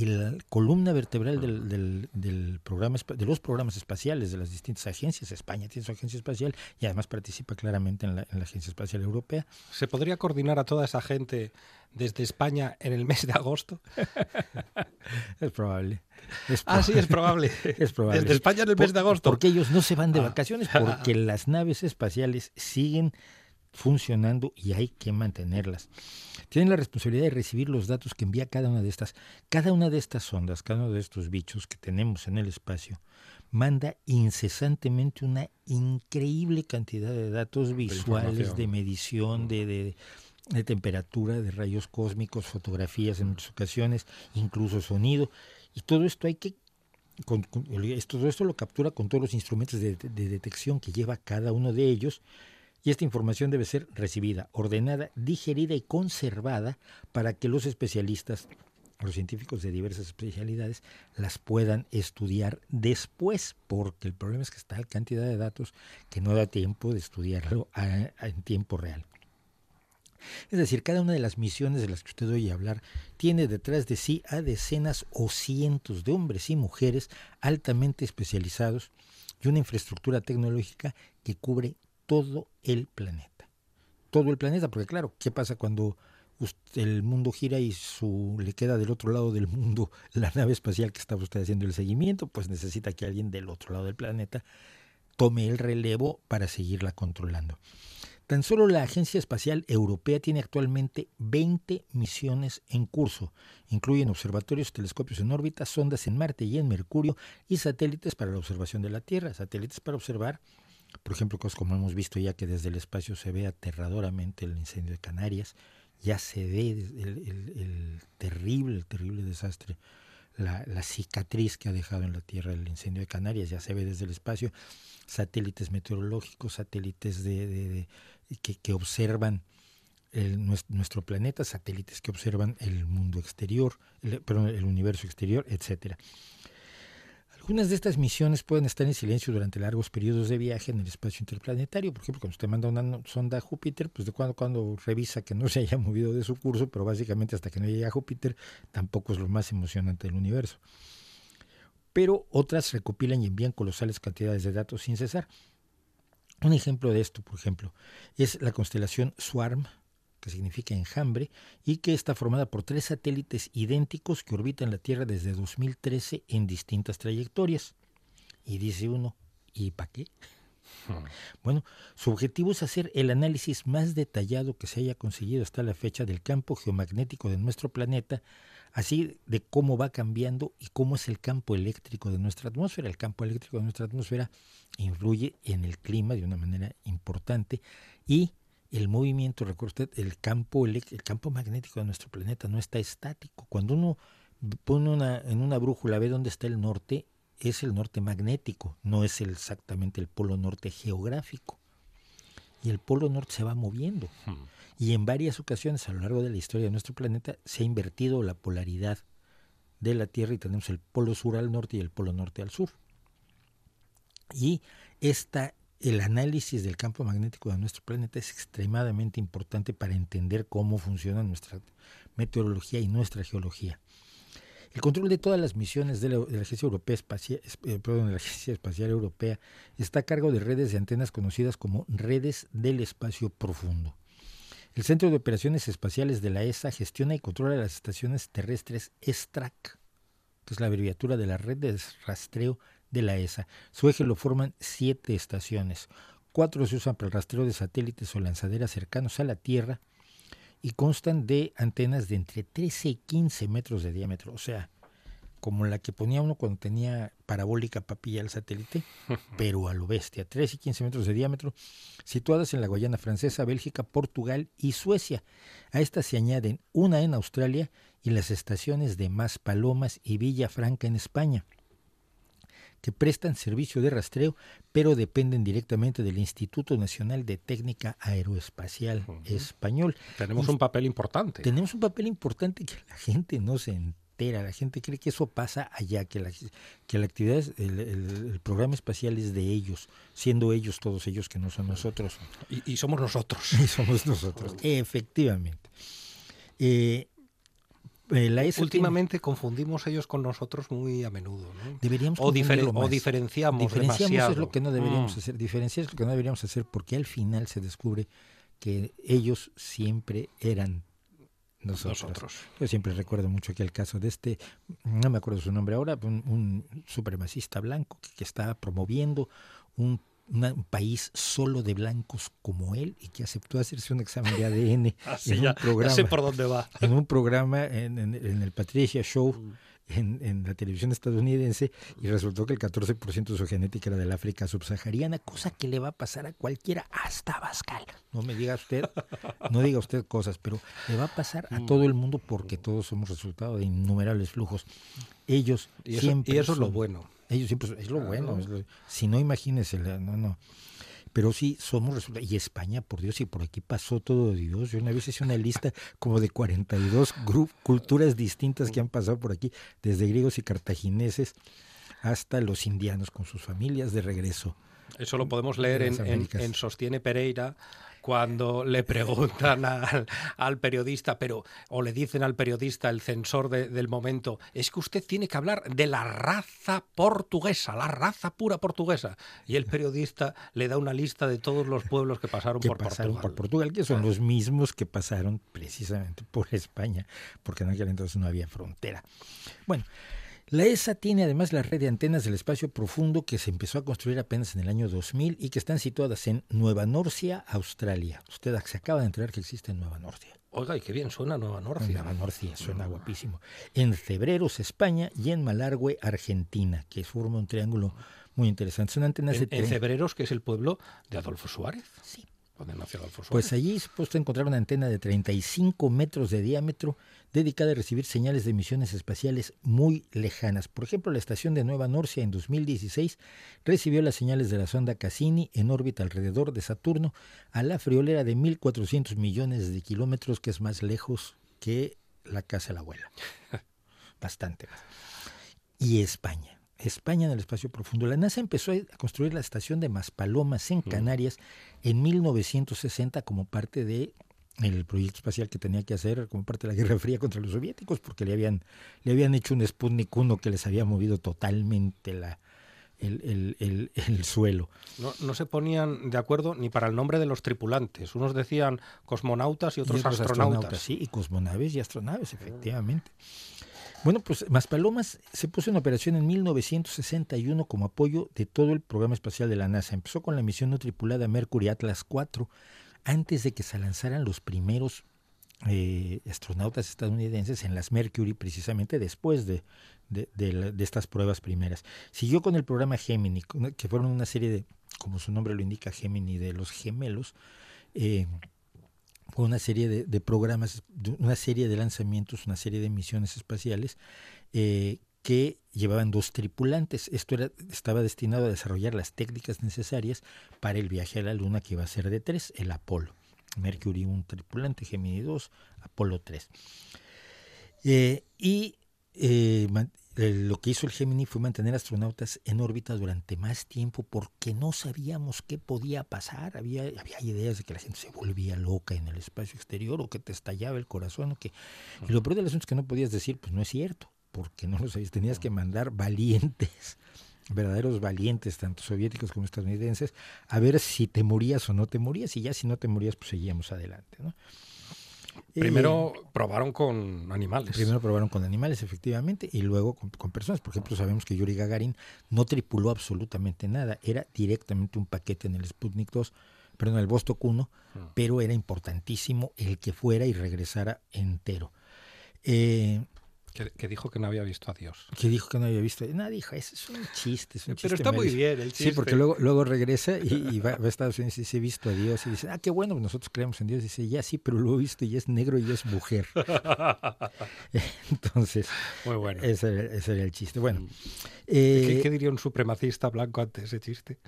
la columna vertebral del, del, del, programa, de los programas espaciales de las distintas agencias. España tiene su agencia espacial y además participa claramente en la, en la Agencia Espacial Europea. ¿Se podría coordinar a toda esa gente desde España en el mes de agosto? es probable. Es ah, sí, es probable. es probable. Desde España en el mes de agosto. Porque ellos no se van de vacaciones, porque las naves espaciales siguen funcionando y hay que mantenerlas. Tienen la responsabilidad de recibir los datos que envía cada una de estas. Cada una de estas ondas, cada uno de estos bichos que tenemos en el espacio, manda incesantemente una increíble cantidad de datos visuales, de medición, de, de, de temperatura, de rayos cósmicos, fotografías en muchas ocasiones, incluso sonido. Y todo esto hay que con, con, todo esto lo captura con todos los instrumentos de, de, detección que lleva cada uno de ellos y esta información debe ser recibida, ordenada, digerida y conservada para que los especialistas, los científicos de diversas especialidades, las puedan estudiar después, porque el problema es que está cantidad de datos que no da tiempo de estudiarlo en tiempo real. Es decir, cada una de las misiones de las que usted oye hablar tiene detrás de sí a decenas o cientos de hombres y mujeres altamente especializados y una infraestructura tecnológica que cubre todo el planeta. Todo el planeta, porque claro, ¿qué pasa cuando usted, el mundo gira y su, le queda del otro lado del mundo la nave espacial que está usted haciendo el seguimiento? Pues necesita que alguien del otro lado del planeta tome el relevo para seguirla controlando. Tan solo la Agencia Espacial Europea tiene actualmente 20 misiones en curso. Incluyen observatorios, telescopios en órbita, sondas en Marte y en Mercurio y satélites para la observación de la Tierra, satélites para observar por ejemplo, cosas como hemos visto ya que desde el espacio se ve aterradoramente el incendio de Canarias, ya se ve el, terrible, terrible desastre, la, cicatriz que ha dejado en la Tierra el incendio de Canarias, ya se ve desde el espacio, satélites meteorológicos, satélites de, que, observan el, nuestro planeta, satélites que observan el mundo exterior, el, perdón, el universo exterior, etcétera. Algunas de estas misiones pueden estar en silencio durante largos periodos de viaje en el espacio interplanetario. Por ejemplo, cuando usted manda una sonda a Júpiter, pues de cuando cuando revisa que no se haya movido de su curso, pero básicamente hasta que no llegue a Júpiter, tampoco es lo más emocionante del universo. Pero otras recopilan y envían colosales cantidades de datos sin cesar. Un ejemplo de esto, por ejemplo, es la constelación Swarm, que significa enjambre, y que está formada por tres satélites idénticos que orbitan la Tierra desde 2013 en distintas trayectorias. Y dice uno, ¿y para qué? Hmm. Bueno, su objetivo es hacer el análisis más detallado que se haya conseguido hasta la fecha del campo geomagnético de nuestro planeta, así de cómo va cambiando y cómo es el campo eléctrico de nuestra atmósfera. El campo eléctrico de nuestra atmósfera influye en el clima de una manera importante y el movimiento, recuerde usted, el campo, el, el campo magnético de nuestro planeta no está estático. Cuando uno pone una, en una brújula, ve dónde está el norte, es el norte magnético, no es el, exactamente el polo norte geográfico. Y el polo norte se va moviendo. Hmm. Y en varias ocasiones a lo largo de la historia de nuestro planeta se ha invertido la polaridad de la Tierra y tenemos el polo sur al norte y el polo norte al sur. Y esta el análisis del campo magnético de nuestro planeta es extremadamente importante para entender cómo funciona nuestra meteorología y nuestra geología. El control de todas las misiones de la, Agencia Europea Espacial, eh, perdón, de la Agencia Espacial Europea está a cargo de redes de antenas conocidas como redes del espacio profundo. El Centro de Operaciones Espaciales de la ESA gestiona y controla las estaciones terrestres STRAC, que es la abreviatura de la red de rastreo de la ESA. Su eje lo forman siete estaciones. Cuatro se usan para el rastreo de satélites o lanzaderas cercanos a la Tierra y constan de antenas de entre 13 y 15 metros de diámetro, o sea, como la que ponía uno cuando tenía parabólica papilla el satélite, pero a lo bestia, 13 y 15 metros de diámetro, situadas en la Guayana Francesa, Bélgica, Portugal y Suecia. A estas se añaden una en Australia y las estaciones de Maspalomas y Villafranca en España. Que prestan servicio de rastreo, pero dependen directamente del Instituto Nacional de Técnica Aeroespacial Español. Tenemos un papel importante. Tenemos un papel importante que la gente no se entera, la gente cree que eso pasa allá, que la, que la actividad, es- el, el- el programa espacial es de ellos, siendo ellos todos ellos que no son nosotros. Y, y somos nosotros. Y somos nosotros, efectivamente. Eh, eh, la Últimamente confundimos ellos con nosotros muy a menudo. ¿no? Deberíamos o, diferen- o diferenciamos, Diferenciamos demasiado. es lo que no deberíamos Mm. hacer. Diferenciar es lo que no deberíamos hacer porque al final se descubre que ellos siempre eran nosotros. Nosotros. Yo siempre recuerdo mucho aquel caso de este, no me acuerdo su nombre ahora, un, un supremacista blanco que, que estaba promoviendo un, una- un país solo de blancos como él y que aceptó hacerse un examen de ADN Así en, ya, un programa, sé por dónde va. en un programa en, en- en el Patricia Show en, en la televisión estadounidense y resultó que el 14% de su genética era del África subsahariana, cosa que le va a pasar a cualquiera, hasta Bascal. No me diga usted, no diga usted cosas, pero le va a pasar Mm. a todo el mundo porque todos somos resultado de innumerables flujos. Ellos Y eso, siempre y eso es lo bueno. Ellos siempre es lo bueno. es lo- si no, imagínese, la- no, no. Pero sí, somos resultados. Y España, por Dios, y por aquí pasó todo Dios. Yo una vez hice una lista como de 42 gru- culturas distintas que han pasado por aquí, desde griegos y cartagineses hasta los indianos con sus familias de regreso. Eso lo podemos leer en Sostiene Pereira cuando le preguntan al, al periodista, pero o le dicen al periodista, el censor de- del momento, es que usted tiene que hablar de la raza portuguesa, la raza pura portuguesa. Y el periodista le da una lista de todos los pueblos que pasaron que por pasaron Portugal. por Portugal, que son los mismos que pasaron precisamente por España, porque en aquel entonces no había frontera. Bueno, la ESA tiene además la red de antenas del espacio profundo que se empezó a construir apenas en el año 2000 y que están situadas en Nueva Norcia, Australia. Usted se acaba de enterar que existe en Nueva Norcia. Oiga, y qué bien suena Nueva Norcia. Nueva Norcia, suena guapísimo. En Cebreros, España y en Malargüe, Argentina, que forma un triángulo muy interesante. Son antenas En, de en Cebreros, que es el pueblo de Adolfo Suárez. Sí. Donde nació Adolfo Suárez. Pues allí se puede encontrar una antena de 35 metros de diámetro dedicada a recibir señales de emisiones espaciales muy lejanas. Por ejemplo, la estación de Nueva Norcia en 2016 recibió las señales de la sonda Cassini en órbita alrededor de Saturno a la friolera de 1.400 millones de kilómetros, que es más lejos que la casa de la abuela. Bastante más. Y España. España en el espacio profundo. La NASA empezó a construir la estación de Maspalomas en Canarias en 1960 como parte de el proyecto espacial que tenía que hacer como parte de la Guerra Fría contra los soviéticos, porque le habían, le habían hecho un Sputnik 1 que les había movido totalmente la, el, el- el- el suelo. No, no se ponían de acuerdo ni para el nombre de los tripulantes. Unos decían cosmonautas y Y otros, otros astronautas. Sí, y cosmonaves y astronaves, efectivamente. Bueno, pues Maspalomas se puso en operación en 1961 como apoyo de todo el programa espacial de la NASA. Empezó con la misión no tripulada Mercury Atlas 4 antes de que se lanzaran los primeros eh, astronautas estadounidenses en las Mercury, precisamente después de, de- la- de estas pruebas primeras. Siguió con el programa Gemini, que fueron una serie de, como su nombre lo indica, Gemini, de los gemelos. eh, fue una serie de, programas, una serie de lanzamientos, una serie de misiones espaciales eh, que llevaban dos tripulantes. Esto era, estaba destinado a desarrollar las técnicas necesarias para el viaje a la Luna, que iba a ser de tres, el Apolo. Mercury un tripulante, Gemini 2, Apolo 3. Eh, y eh, eh, lo que hizo el Gemini fue mantener astronautas en órbita durante más tiempo porque no sabíamos qué podía pasar. Había, había ideas de que la gente se volvía loca en el espacio exterior o que te estallaba el corazón. O que... Y lo peor del asunto es que no podías decir, pues no es cierto, porque no lo sabías. Tenías que mandar valientes, verdaderos valientes, tanto soviéticos como estadounidenses, a ver si te morías o no te morías. Y ya si no te morías, pues seguíamos adelante. ¿no? Primero Eh, probaron con animales. Primero probaron con animales, efectivamente, y luego con, con personas. Por ejemplo, sabemos que Yuri Gagarin no tripuló absolutamente nada. Era directamente un paquete en el Sputnik 2, perdón, el Vostok 1, pero era importantísimo el que fuera y regresara entero. Eh, Que, que dijo que no había visto a Dios. que dijo que no había visto. No, dijo, ese es un chiste. Es un Pero chiste está muy malísimo". bien el Sí, chiste. porque luego, luego regresa y, y va, va a Estados Unidos y dice, he visto a Dios. Y dice, ah, qué bueno, nosotros creemos en Dios. dice, ya sí, pero lo he visto y es negro y es mujer. Entonces, Muy bueno. ese, ese era el chiste. Bueno, ¿Qué, eh, qué diría un supremacista blanco ante ese chiste?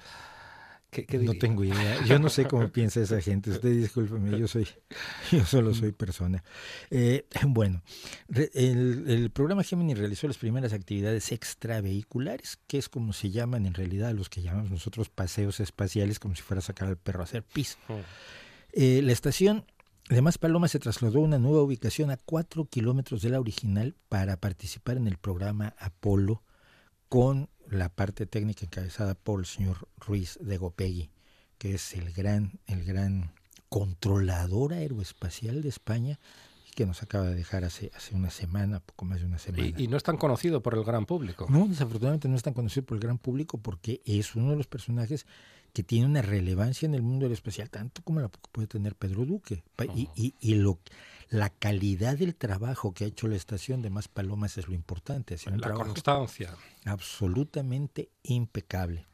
¿Qué, qué no tengo idea. Yo no sé cómo piensa esa gente. Usted discúlpeme, yo soy, yo solo soy persona. Eh, bueno, re- el, el programa Gemini realizó las primeras actividades extravehiculares, que es como se llaman en realidad a los que llamamos nosotros paseos espaciales, como si fuera a sacar al perro a hacer pis. Mm. Eh, la estación de Maspalomas se trasladó a una nueva ubicación a cuatro kilómetros de la original para participar en el programa Apolo con la parte técnica encabezada por el señor Ruiz de Gopegui, que es el gran, el gran controlador aeroespacial de España y que nos acaba de dejar hace, hace una semana, poco más de una semana. Y, y no es tan conocido por el gran público. No, desafortunadamente no es tan conocido por el gran público porque es uno de los personajes que tiene una relevancia en el mundo aeroespacial, tanto como la que puede tener Pedro Duque. Pa- Y, y- y lo, la calidad del trabajo que ha hecho la estación de Más Palomas es lo importante. un La constancia. absolutamente impecable.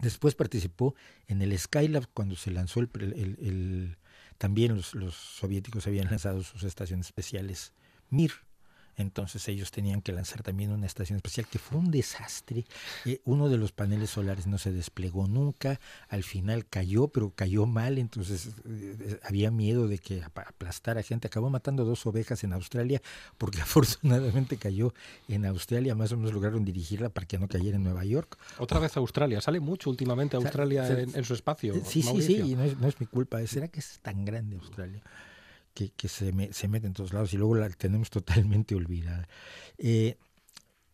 Después participó en el Skylab cuando se lanzó el, el- el- el- también los, los soviéticos habían lanzado sus estaciones especiales Mir. Entonces ellos tenían que lanzar también una estación especial que fue un desastre. Eh, uno de los paneles solares no se desplegó nunca, al final cayó, pero cayó mal, entonces eh, había miedo de que ap- aplastara gente. Acabó matando dos ovejas en Australia porque afortunadamente cayó en Australia, más o menos lograron dirigirla para que no cayera en Nueva York. Otra vez Australia. Sale mucho últimamente Australia en, en su espacio. Eh, Sí, sí, sí, y no es, no es mi culpa. ¿Será que es tan grande Australia? Que, se, me- se mete en todos lados y luego la tenemos totalmente olvidada. Eh,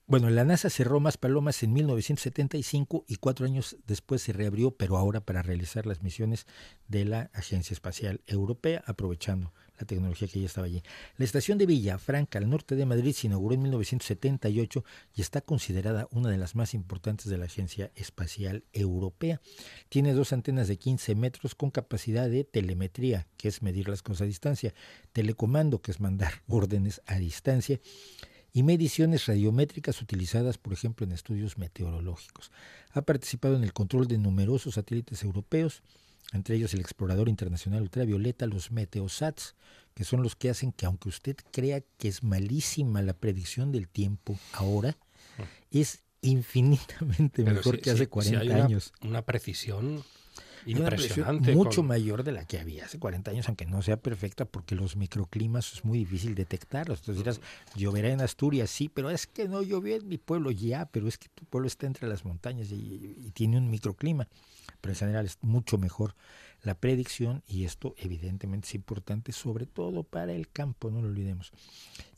bueno, la NASA cerró más palomas en 1975 y cuatro años después se reabrió, pero ahora para realizar las misiones de la Agencia Espacial Europea, aprovechando la tecnología que ya estaba allí. La estación de Villafranca, al norte de Madrid, se inauguró en 1978 y está considerada una de las más importantes de la Agencia Espacial Europea. Tiene dos antenas de 15 metros con capacidad de telemetría, que es medir las cosas a distancia, telecomando, que es mandar órdenes a distancia, y mediciones radiométricas utilizadas, por ejemplo, en estudios meteorológicos. Ha participado en el control de numerosos satélites europeos, entre ellos el Explorador Internacional Ultravioleta, los Meteosats, que son los que hacen que aunque usted crea que es malísima la predicción del tiempo ahora, es infinitamente Pero mejor que hace sí 40 hay una- años. Una precisión una impresionante. mucho con- mayor de la que había hace 40 años, aunque no sea perfecta, porque los microclimas es muy difícil detectarlos. Entonces dirás, lloverá en Asturias, sí, pero es que no llovió en mi pueblo, ya, pero es que tu pueblo está entre las montañas y, y tiene un microclima. Pero en general es mucho mejor la predicción y esto evidentemente es importante, sobre todo para el campo, no lo olvidemos.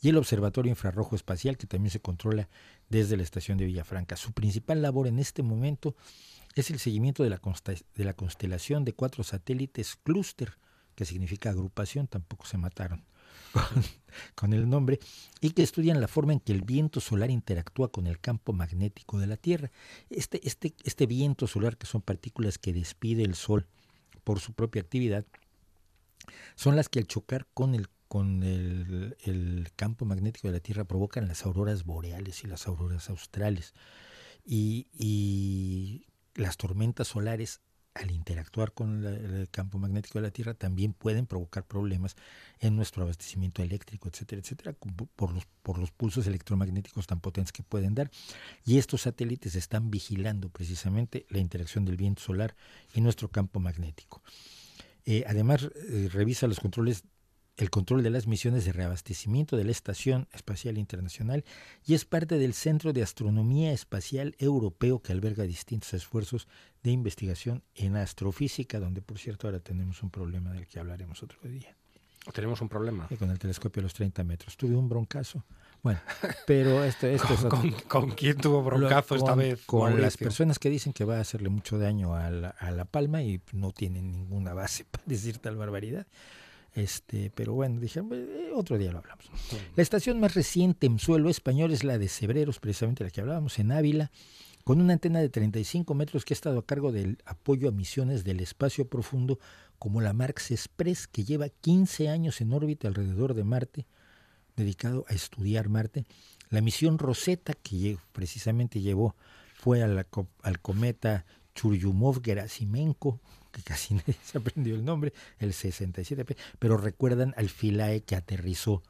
Y el Observatorio Infrarrojo Espacial, que también se controla desde la estación de Villafranca. Su principal labor en este momento es el seguimiento de la, de la constelación de cuatro satélites clúster, que significa agrupación, tampoco se mataron con, el nombre, y que estudian la forma en que el viento solar interactúa con el campo magnético de la Tierra. Este, este, este viento solar, que son partículas que despide el Sol por su propia actividad, son las que al chocar con el con el, el campo magnético de la Tierra provocan las auroras boreales y las auroras australes. Y, y las tormentas solares, al interactuar con el campo magnético de la Tierra, también pueden provocar problemas en nuestro abastecimiento eléctrico, etcétera, etcétera, por los, por los pulsos electromagnéticos tan potentes que pueden dar. Y estos satélites están vigilando precisamente la interacción del viento solar y nuestro campo magnético. Eh, además, eh, revisa los controles el control de las misiones de reabastecimiento de la Estación Espacial Internacional y es parte del Centro de Astronomía Espacial Europeo que alberga distintos esfuerzos de investigación en astrofísica, donde por cierto ahora tenemos un problema del que hablaremos otro día, Tenemos un problema. eh, con el telescopio a los 30 metros. Tuve un broncazo. Bueno, pero esto, esto es ¿Con, con quién tuvo broncazo lo- esta con- vez? Con las personas que dicen que va a hacerle mucho daño a la, a la palma y no tienen ninguna base para decir tal barbaridad. Este, pero bueno, dije, "Eh, otro día lo hablamos. La estación más reciente en suelo español es la de Cebreros, precisamente la que hablábamos, en Ávila, con una antena de 35 metros que ha estado a cargo del apoyo a misiones del espacio profundo como la Marx Express, que lleva 15 años en órbita alrededor de Marte, dedicado a estudiar Marte. La misión Rosetta, que precisamente llevó, fue a la co- al cometa Churyumov-Gerasimenko, que casi nadie se aprendió el nombre, el 67P, pero recuerdan al Philae que aterrizó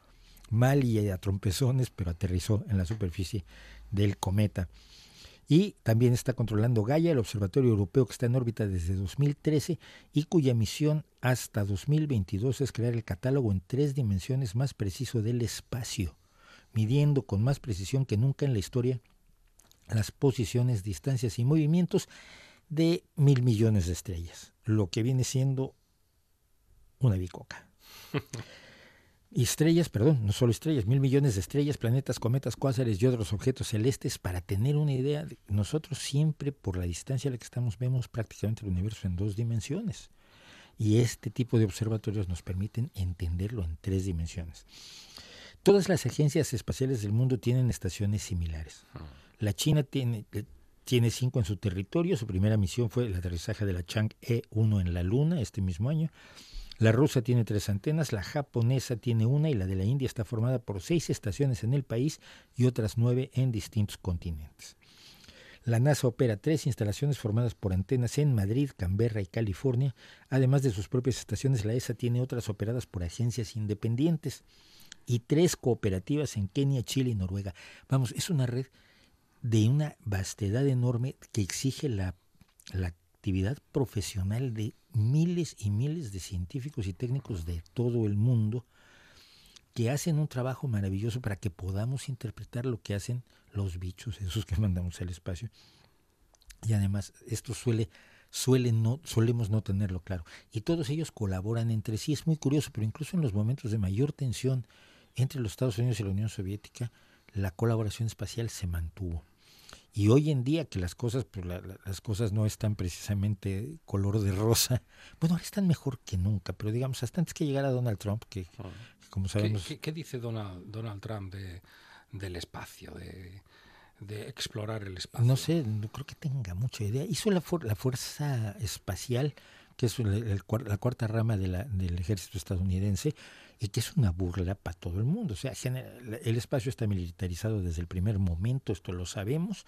mal y a trompezones, pero aterrizó en la superficie del cometa. Y también está controlando Gaia, el observatorio europeo que está en órbita desde 2013 y cuya misión hasta 2022 es crear el catálogo en tres dimensiones más preciso del espacio, midiendo con más precisión que nunca en la historia las posiciones, distancias y movimientos de mil millones de estrellas, lo que viene siendo una bicoca. Y estrellas, perdón, no solo estrellas, mil millones de estrellas, planetas, cometas, cuásares y otros objetos celestes para tener una idea. De, nosotros siempre, por la distancia a la que estamos, vemos prácticamente el universo en dos dimensiones. Y este tipo de observatorios nos permiten entenderlo en tres dimensiones. Todas las agencias espaciales del mundo tienen estaciones similares. La China tiene, eh, tiene cinco en su territorio. Su primera misión fue el aterrizaje de la Chang'e 1 en la Luna este mismo año. La rusa tiene tres antenas, la japonesa tiene una y la de la India está formada por seis estaciones en el país y otras nueve en distintos continentes. La NASA opera tres instalaciones formadas por antenas en Madrid, Canberra y California. Además de sus propias estaciones, la ESA tiene otras operadas por agencias independientes y tres cooperativas en Kenia, Chile y Noruega. Vamos, es una red de una vastedad enorme que exige la, la actividad profesional de miles y miles de científicos y técnicos de todo el mundo que hacen un trabajo maravilloso para que podamos interpretar lo que hacen los bichos, esos que mandamos al espacio. Y además, esto suele, suele no, solemos no tenerlo claro. Y todos ellos colaboran entre sí. Es muy curioso, pero incluso en los momentos de mayor tensión entre los Estados Unidos y la Unión Soviética, la colaboración espacial se mantuvo. Y hoy en día que las cosas, pues la, la, las cosas no están precisamente color de rosa, bueno, ahora están mejor que nunca, pero digamos, hasta antes que llegara Donald Trump, que, que como ¿Qué, sabemos... qué, qué dice Donald, Donald Trump de, del espacio, de, de explorar el espacio? No sé, no creo que tenga mucha idea. Hizo la, la Fuerza Espacial, que es el- el la cuarta rama de la- del ejército estadounidense, y que es una burla para todo el mundo. O sea, el espacio está militarizado desde el primer momento, esto lo sabemos.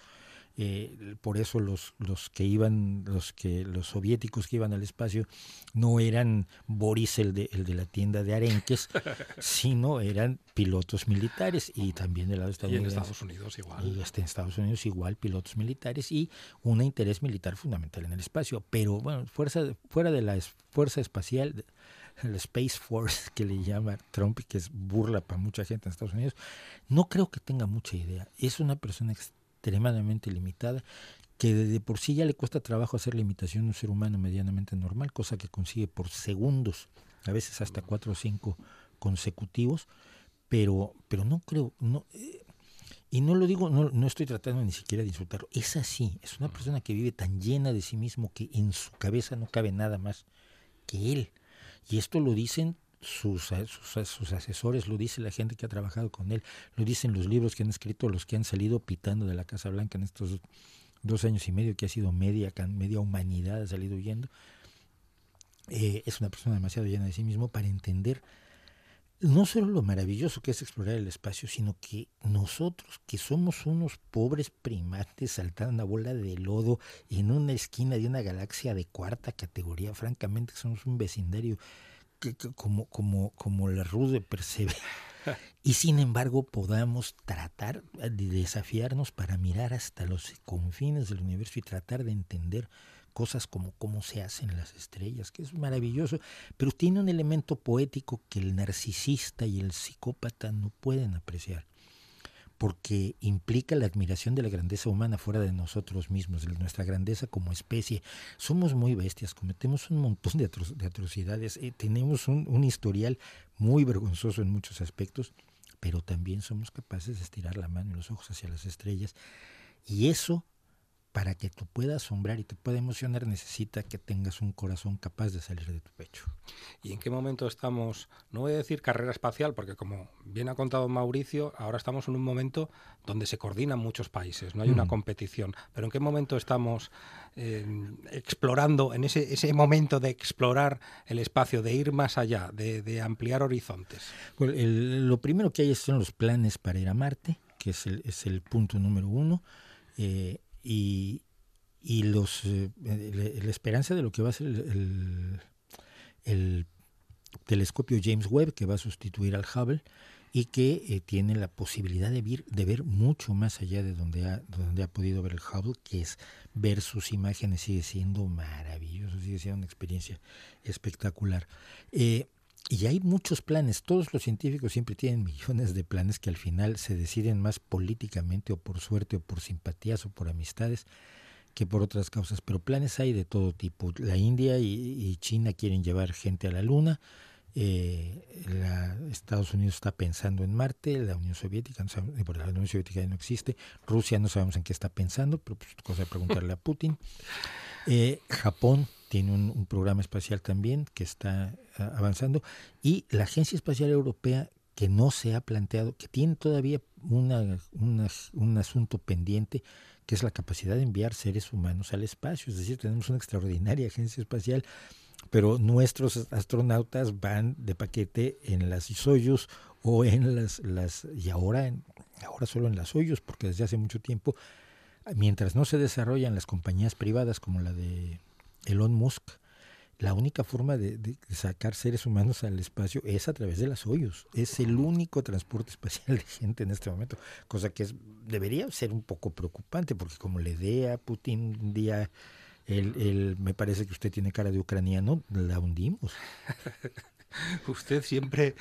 Eh, por eso los, los que iban, los que los soviéticos que iban al espacio no eran Boris el de, el de la tienda de arenques, sino eran pilotos militares y también del lado y en estadounidense. Estados Unidos igual. Y hasta en Estados Unidos igual pilotos militares y un interés militar fundamental en el espacio. Pero bueno, fuerza, fuera de la fuerza espacial, el Space Force que le llama Trump y que es burla para mucha gente en Estados Unidos, no creo que tenga mucha idea. Es una persona extremadamente limitada que de por sí ya le cuesta trabajo hacer la imitación de un ser humano medianamente normal, cosa que consigue por segundos, a veces hasta cuatro o cinco consecutivos, pero, pero no creo, no, eh, y no lo digo, no, no estoy tratando ni siquiera de insultarlo, es así, es una persona que vive tan llena de sí mismo que en su cabeza no cabe nada más que él. Y esto lo dicen sus, sus, asesores, lo dice la gente que ha trabajado con él, lo dicen los libros que han escrito los que han salido pitando de la Casa Blanca en estos dos años y medio, que ha sido media, media humanidad, ha salido huyendo. Eh, es una persona demasiado llena de sí mismo para entender no solo lo maravilloso que es explorar el espacio, sino que nosotros, que somos unos pobres primates saltando una bola de lodo en una esquina de una galaxia de cuarta categoría, francamente somos un vecindario que- que- como, como, como la Rue de Persever. Y sin embargo podamos tratar de desafiarnos para mirar hasta los confines del universo y tratar de entender cosas como cómo se hacen las estrellas, que es maravilloso, pero tiene un elemento poético que el narcisista y el psicópata no pueden apreciar, porque implica la admiración de la grandeza humana fuera de nosotros mismos, de nuestra grandeza como especie. Somos muy bestias, cometemos un montón de, atro- de atrocidades, eh, tenemos un, un historial muy vergonzoso en muchos aspectos, pero también somos capaces de estirar la mano y los ojos hacia las estrellas, y eso para que tú puedas asombrar y te pueda emocionar, necesita que tengas un corazón capaz de salir de tu pecho. ¿Y en qué momento estamos? No voy a decir carrera espacial, porque como bien ha contado Mauricio, ahora estamos en un momento donde se coordinan muchos países, no hay una Mm. competición. Pero ¿en qué momento estamos eh, explorando, en ese, ese momento de explorar el espacio, de ir más allá, de, de ampliar horizontes? Bueno, el- lo primero que hay son los planes para ir a Marte, que es el, es el punto número uno, eh, y, y los, eh, la esperanza de lo que va a ser el, el- el telescopio James Webb, que va a sustituir al Hubble, y que eh, tiene la posibilidad de ver, de ver mucho más allá de donde ha, donde ha podido ver el Hubble, que es ver sus imágenes, sigue siendo maravilloso, sigue siendo una experiencia espectacular. Eh, y hay muchos planes, todos los científicos siempre tienen millones de planes que al final se deciden más políticamente o por suerte o por simpatías o por amistades que por otras causas, pero planes hay de todo tipo. La India y, China quieren llevar gente a la Luna, eh, la- Estados Unidos está pensando en Marte, la Unión Soviética, no sabemos, la Unión Soviética ya no existe, Rusia no sabemos en qué está pensando, pero pues cosa de preguntarle a Putin. Eh, Japón tiene un, programa espacial también que está ah, avanzando y la Agencia Espacial Europea que no se ha planteado, que tiene todavía una, una- un asunto pendiente, que es la capacidad de enviar seres humanos al espacio. Es decir, tenemos una extraordinaria agencia espacial, pero nuestros astronautas van de paquete en las Soyuz o en las, las y ahora, en- ahora solo en las Soyuz, porque desde hace mucho tiempo mientras no se desarrollan las compañías privadas como la de Elon Musk, la única forma de, de sacar seres humanos al espacio es a través de las Soyuz. Es el único transporte espacial de gente en este momento, cosa que es, debería ser un poco preocupante, porque como le dé a Putin un día, el, el- me parece que usted tiene cara de ucraniano, la hundimos. Usted siempre,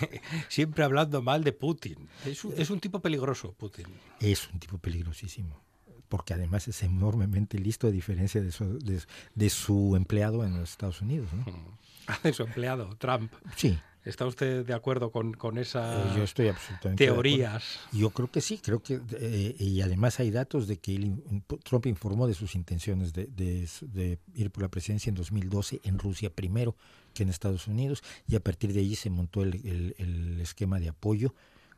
siempre hablando mal de Putin. Es un, es un tipo peligroso, Putin. Es un tipo peligrosísimo, porque además es enormemente listo a diferencia de su, de, de su empleado en los Estados Unidos. ¿no? Hace su empleado, Trump. Sí, ¿Está usted de acuerdo con, con eh, esa yo estoy absolutamente de acuerdo. teorías? Yo creo que sí, creo que eh, y además hay datos de que él Trump informó de sus intenciones de, de- de ir por la presidencia en 2012 en Rusia primero que en Estados Unidos y a partir de allí se montó el, el- el esquema de apoyo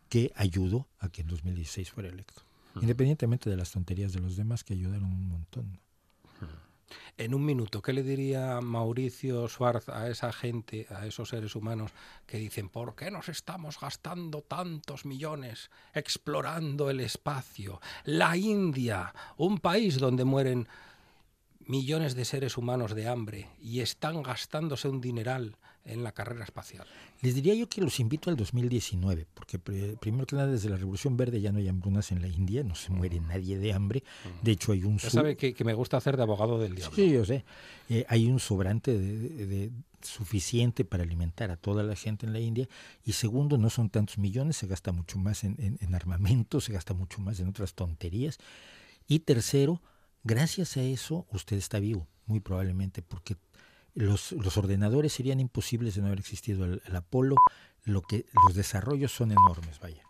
que ayudó a que en 2016 fuera electo. Independientemente de las tonterías de los demás que ayudaron un montón. ¿no? En un minuto, ¿qué le diría Mauricio Schwartz a esa gente, a esos seres humanos que dicen, ¿por qué nos estamos gastando tantos millones explorando el espacio? La India, un país donde mueren millones de seres humanos de hambre y están gastándose un dineral en la carrera espacial. Les diría yo que los invito al 2019, porque pri- primero que nada desde la Revolución Verde ya no hay hambrunas en la India, no se muere nadie de hambre. De hecho hay un Ya sabe que, que me gusta hacer de abogado del diablo. Sí, yo sé. Eh, hay un sobrante de, de- de- suficiente para alimentar a toda la gente en la India. Y segundo, no son tantos millones, se gasta mucho más en, en- en armamento, se gasta mucho más en otras tonterías. Y tercero, gracias a eso usted está vivo, muy probablemente, porque los, los ordenadores serían imposibles de no haber existido el, el Apolo. Lo que, los desarrollos son enormes, vaya.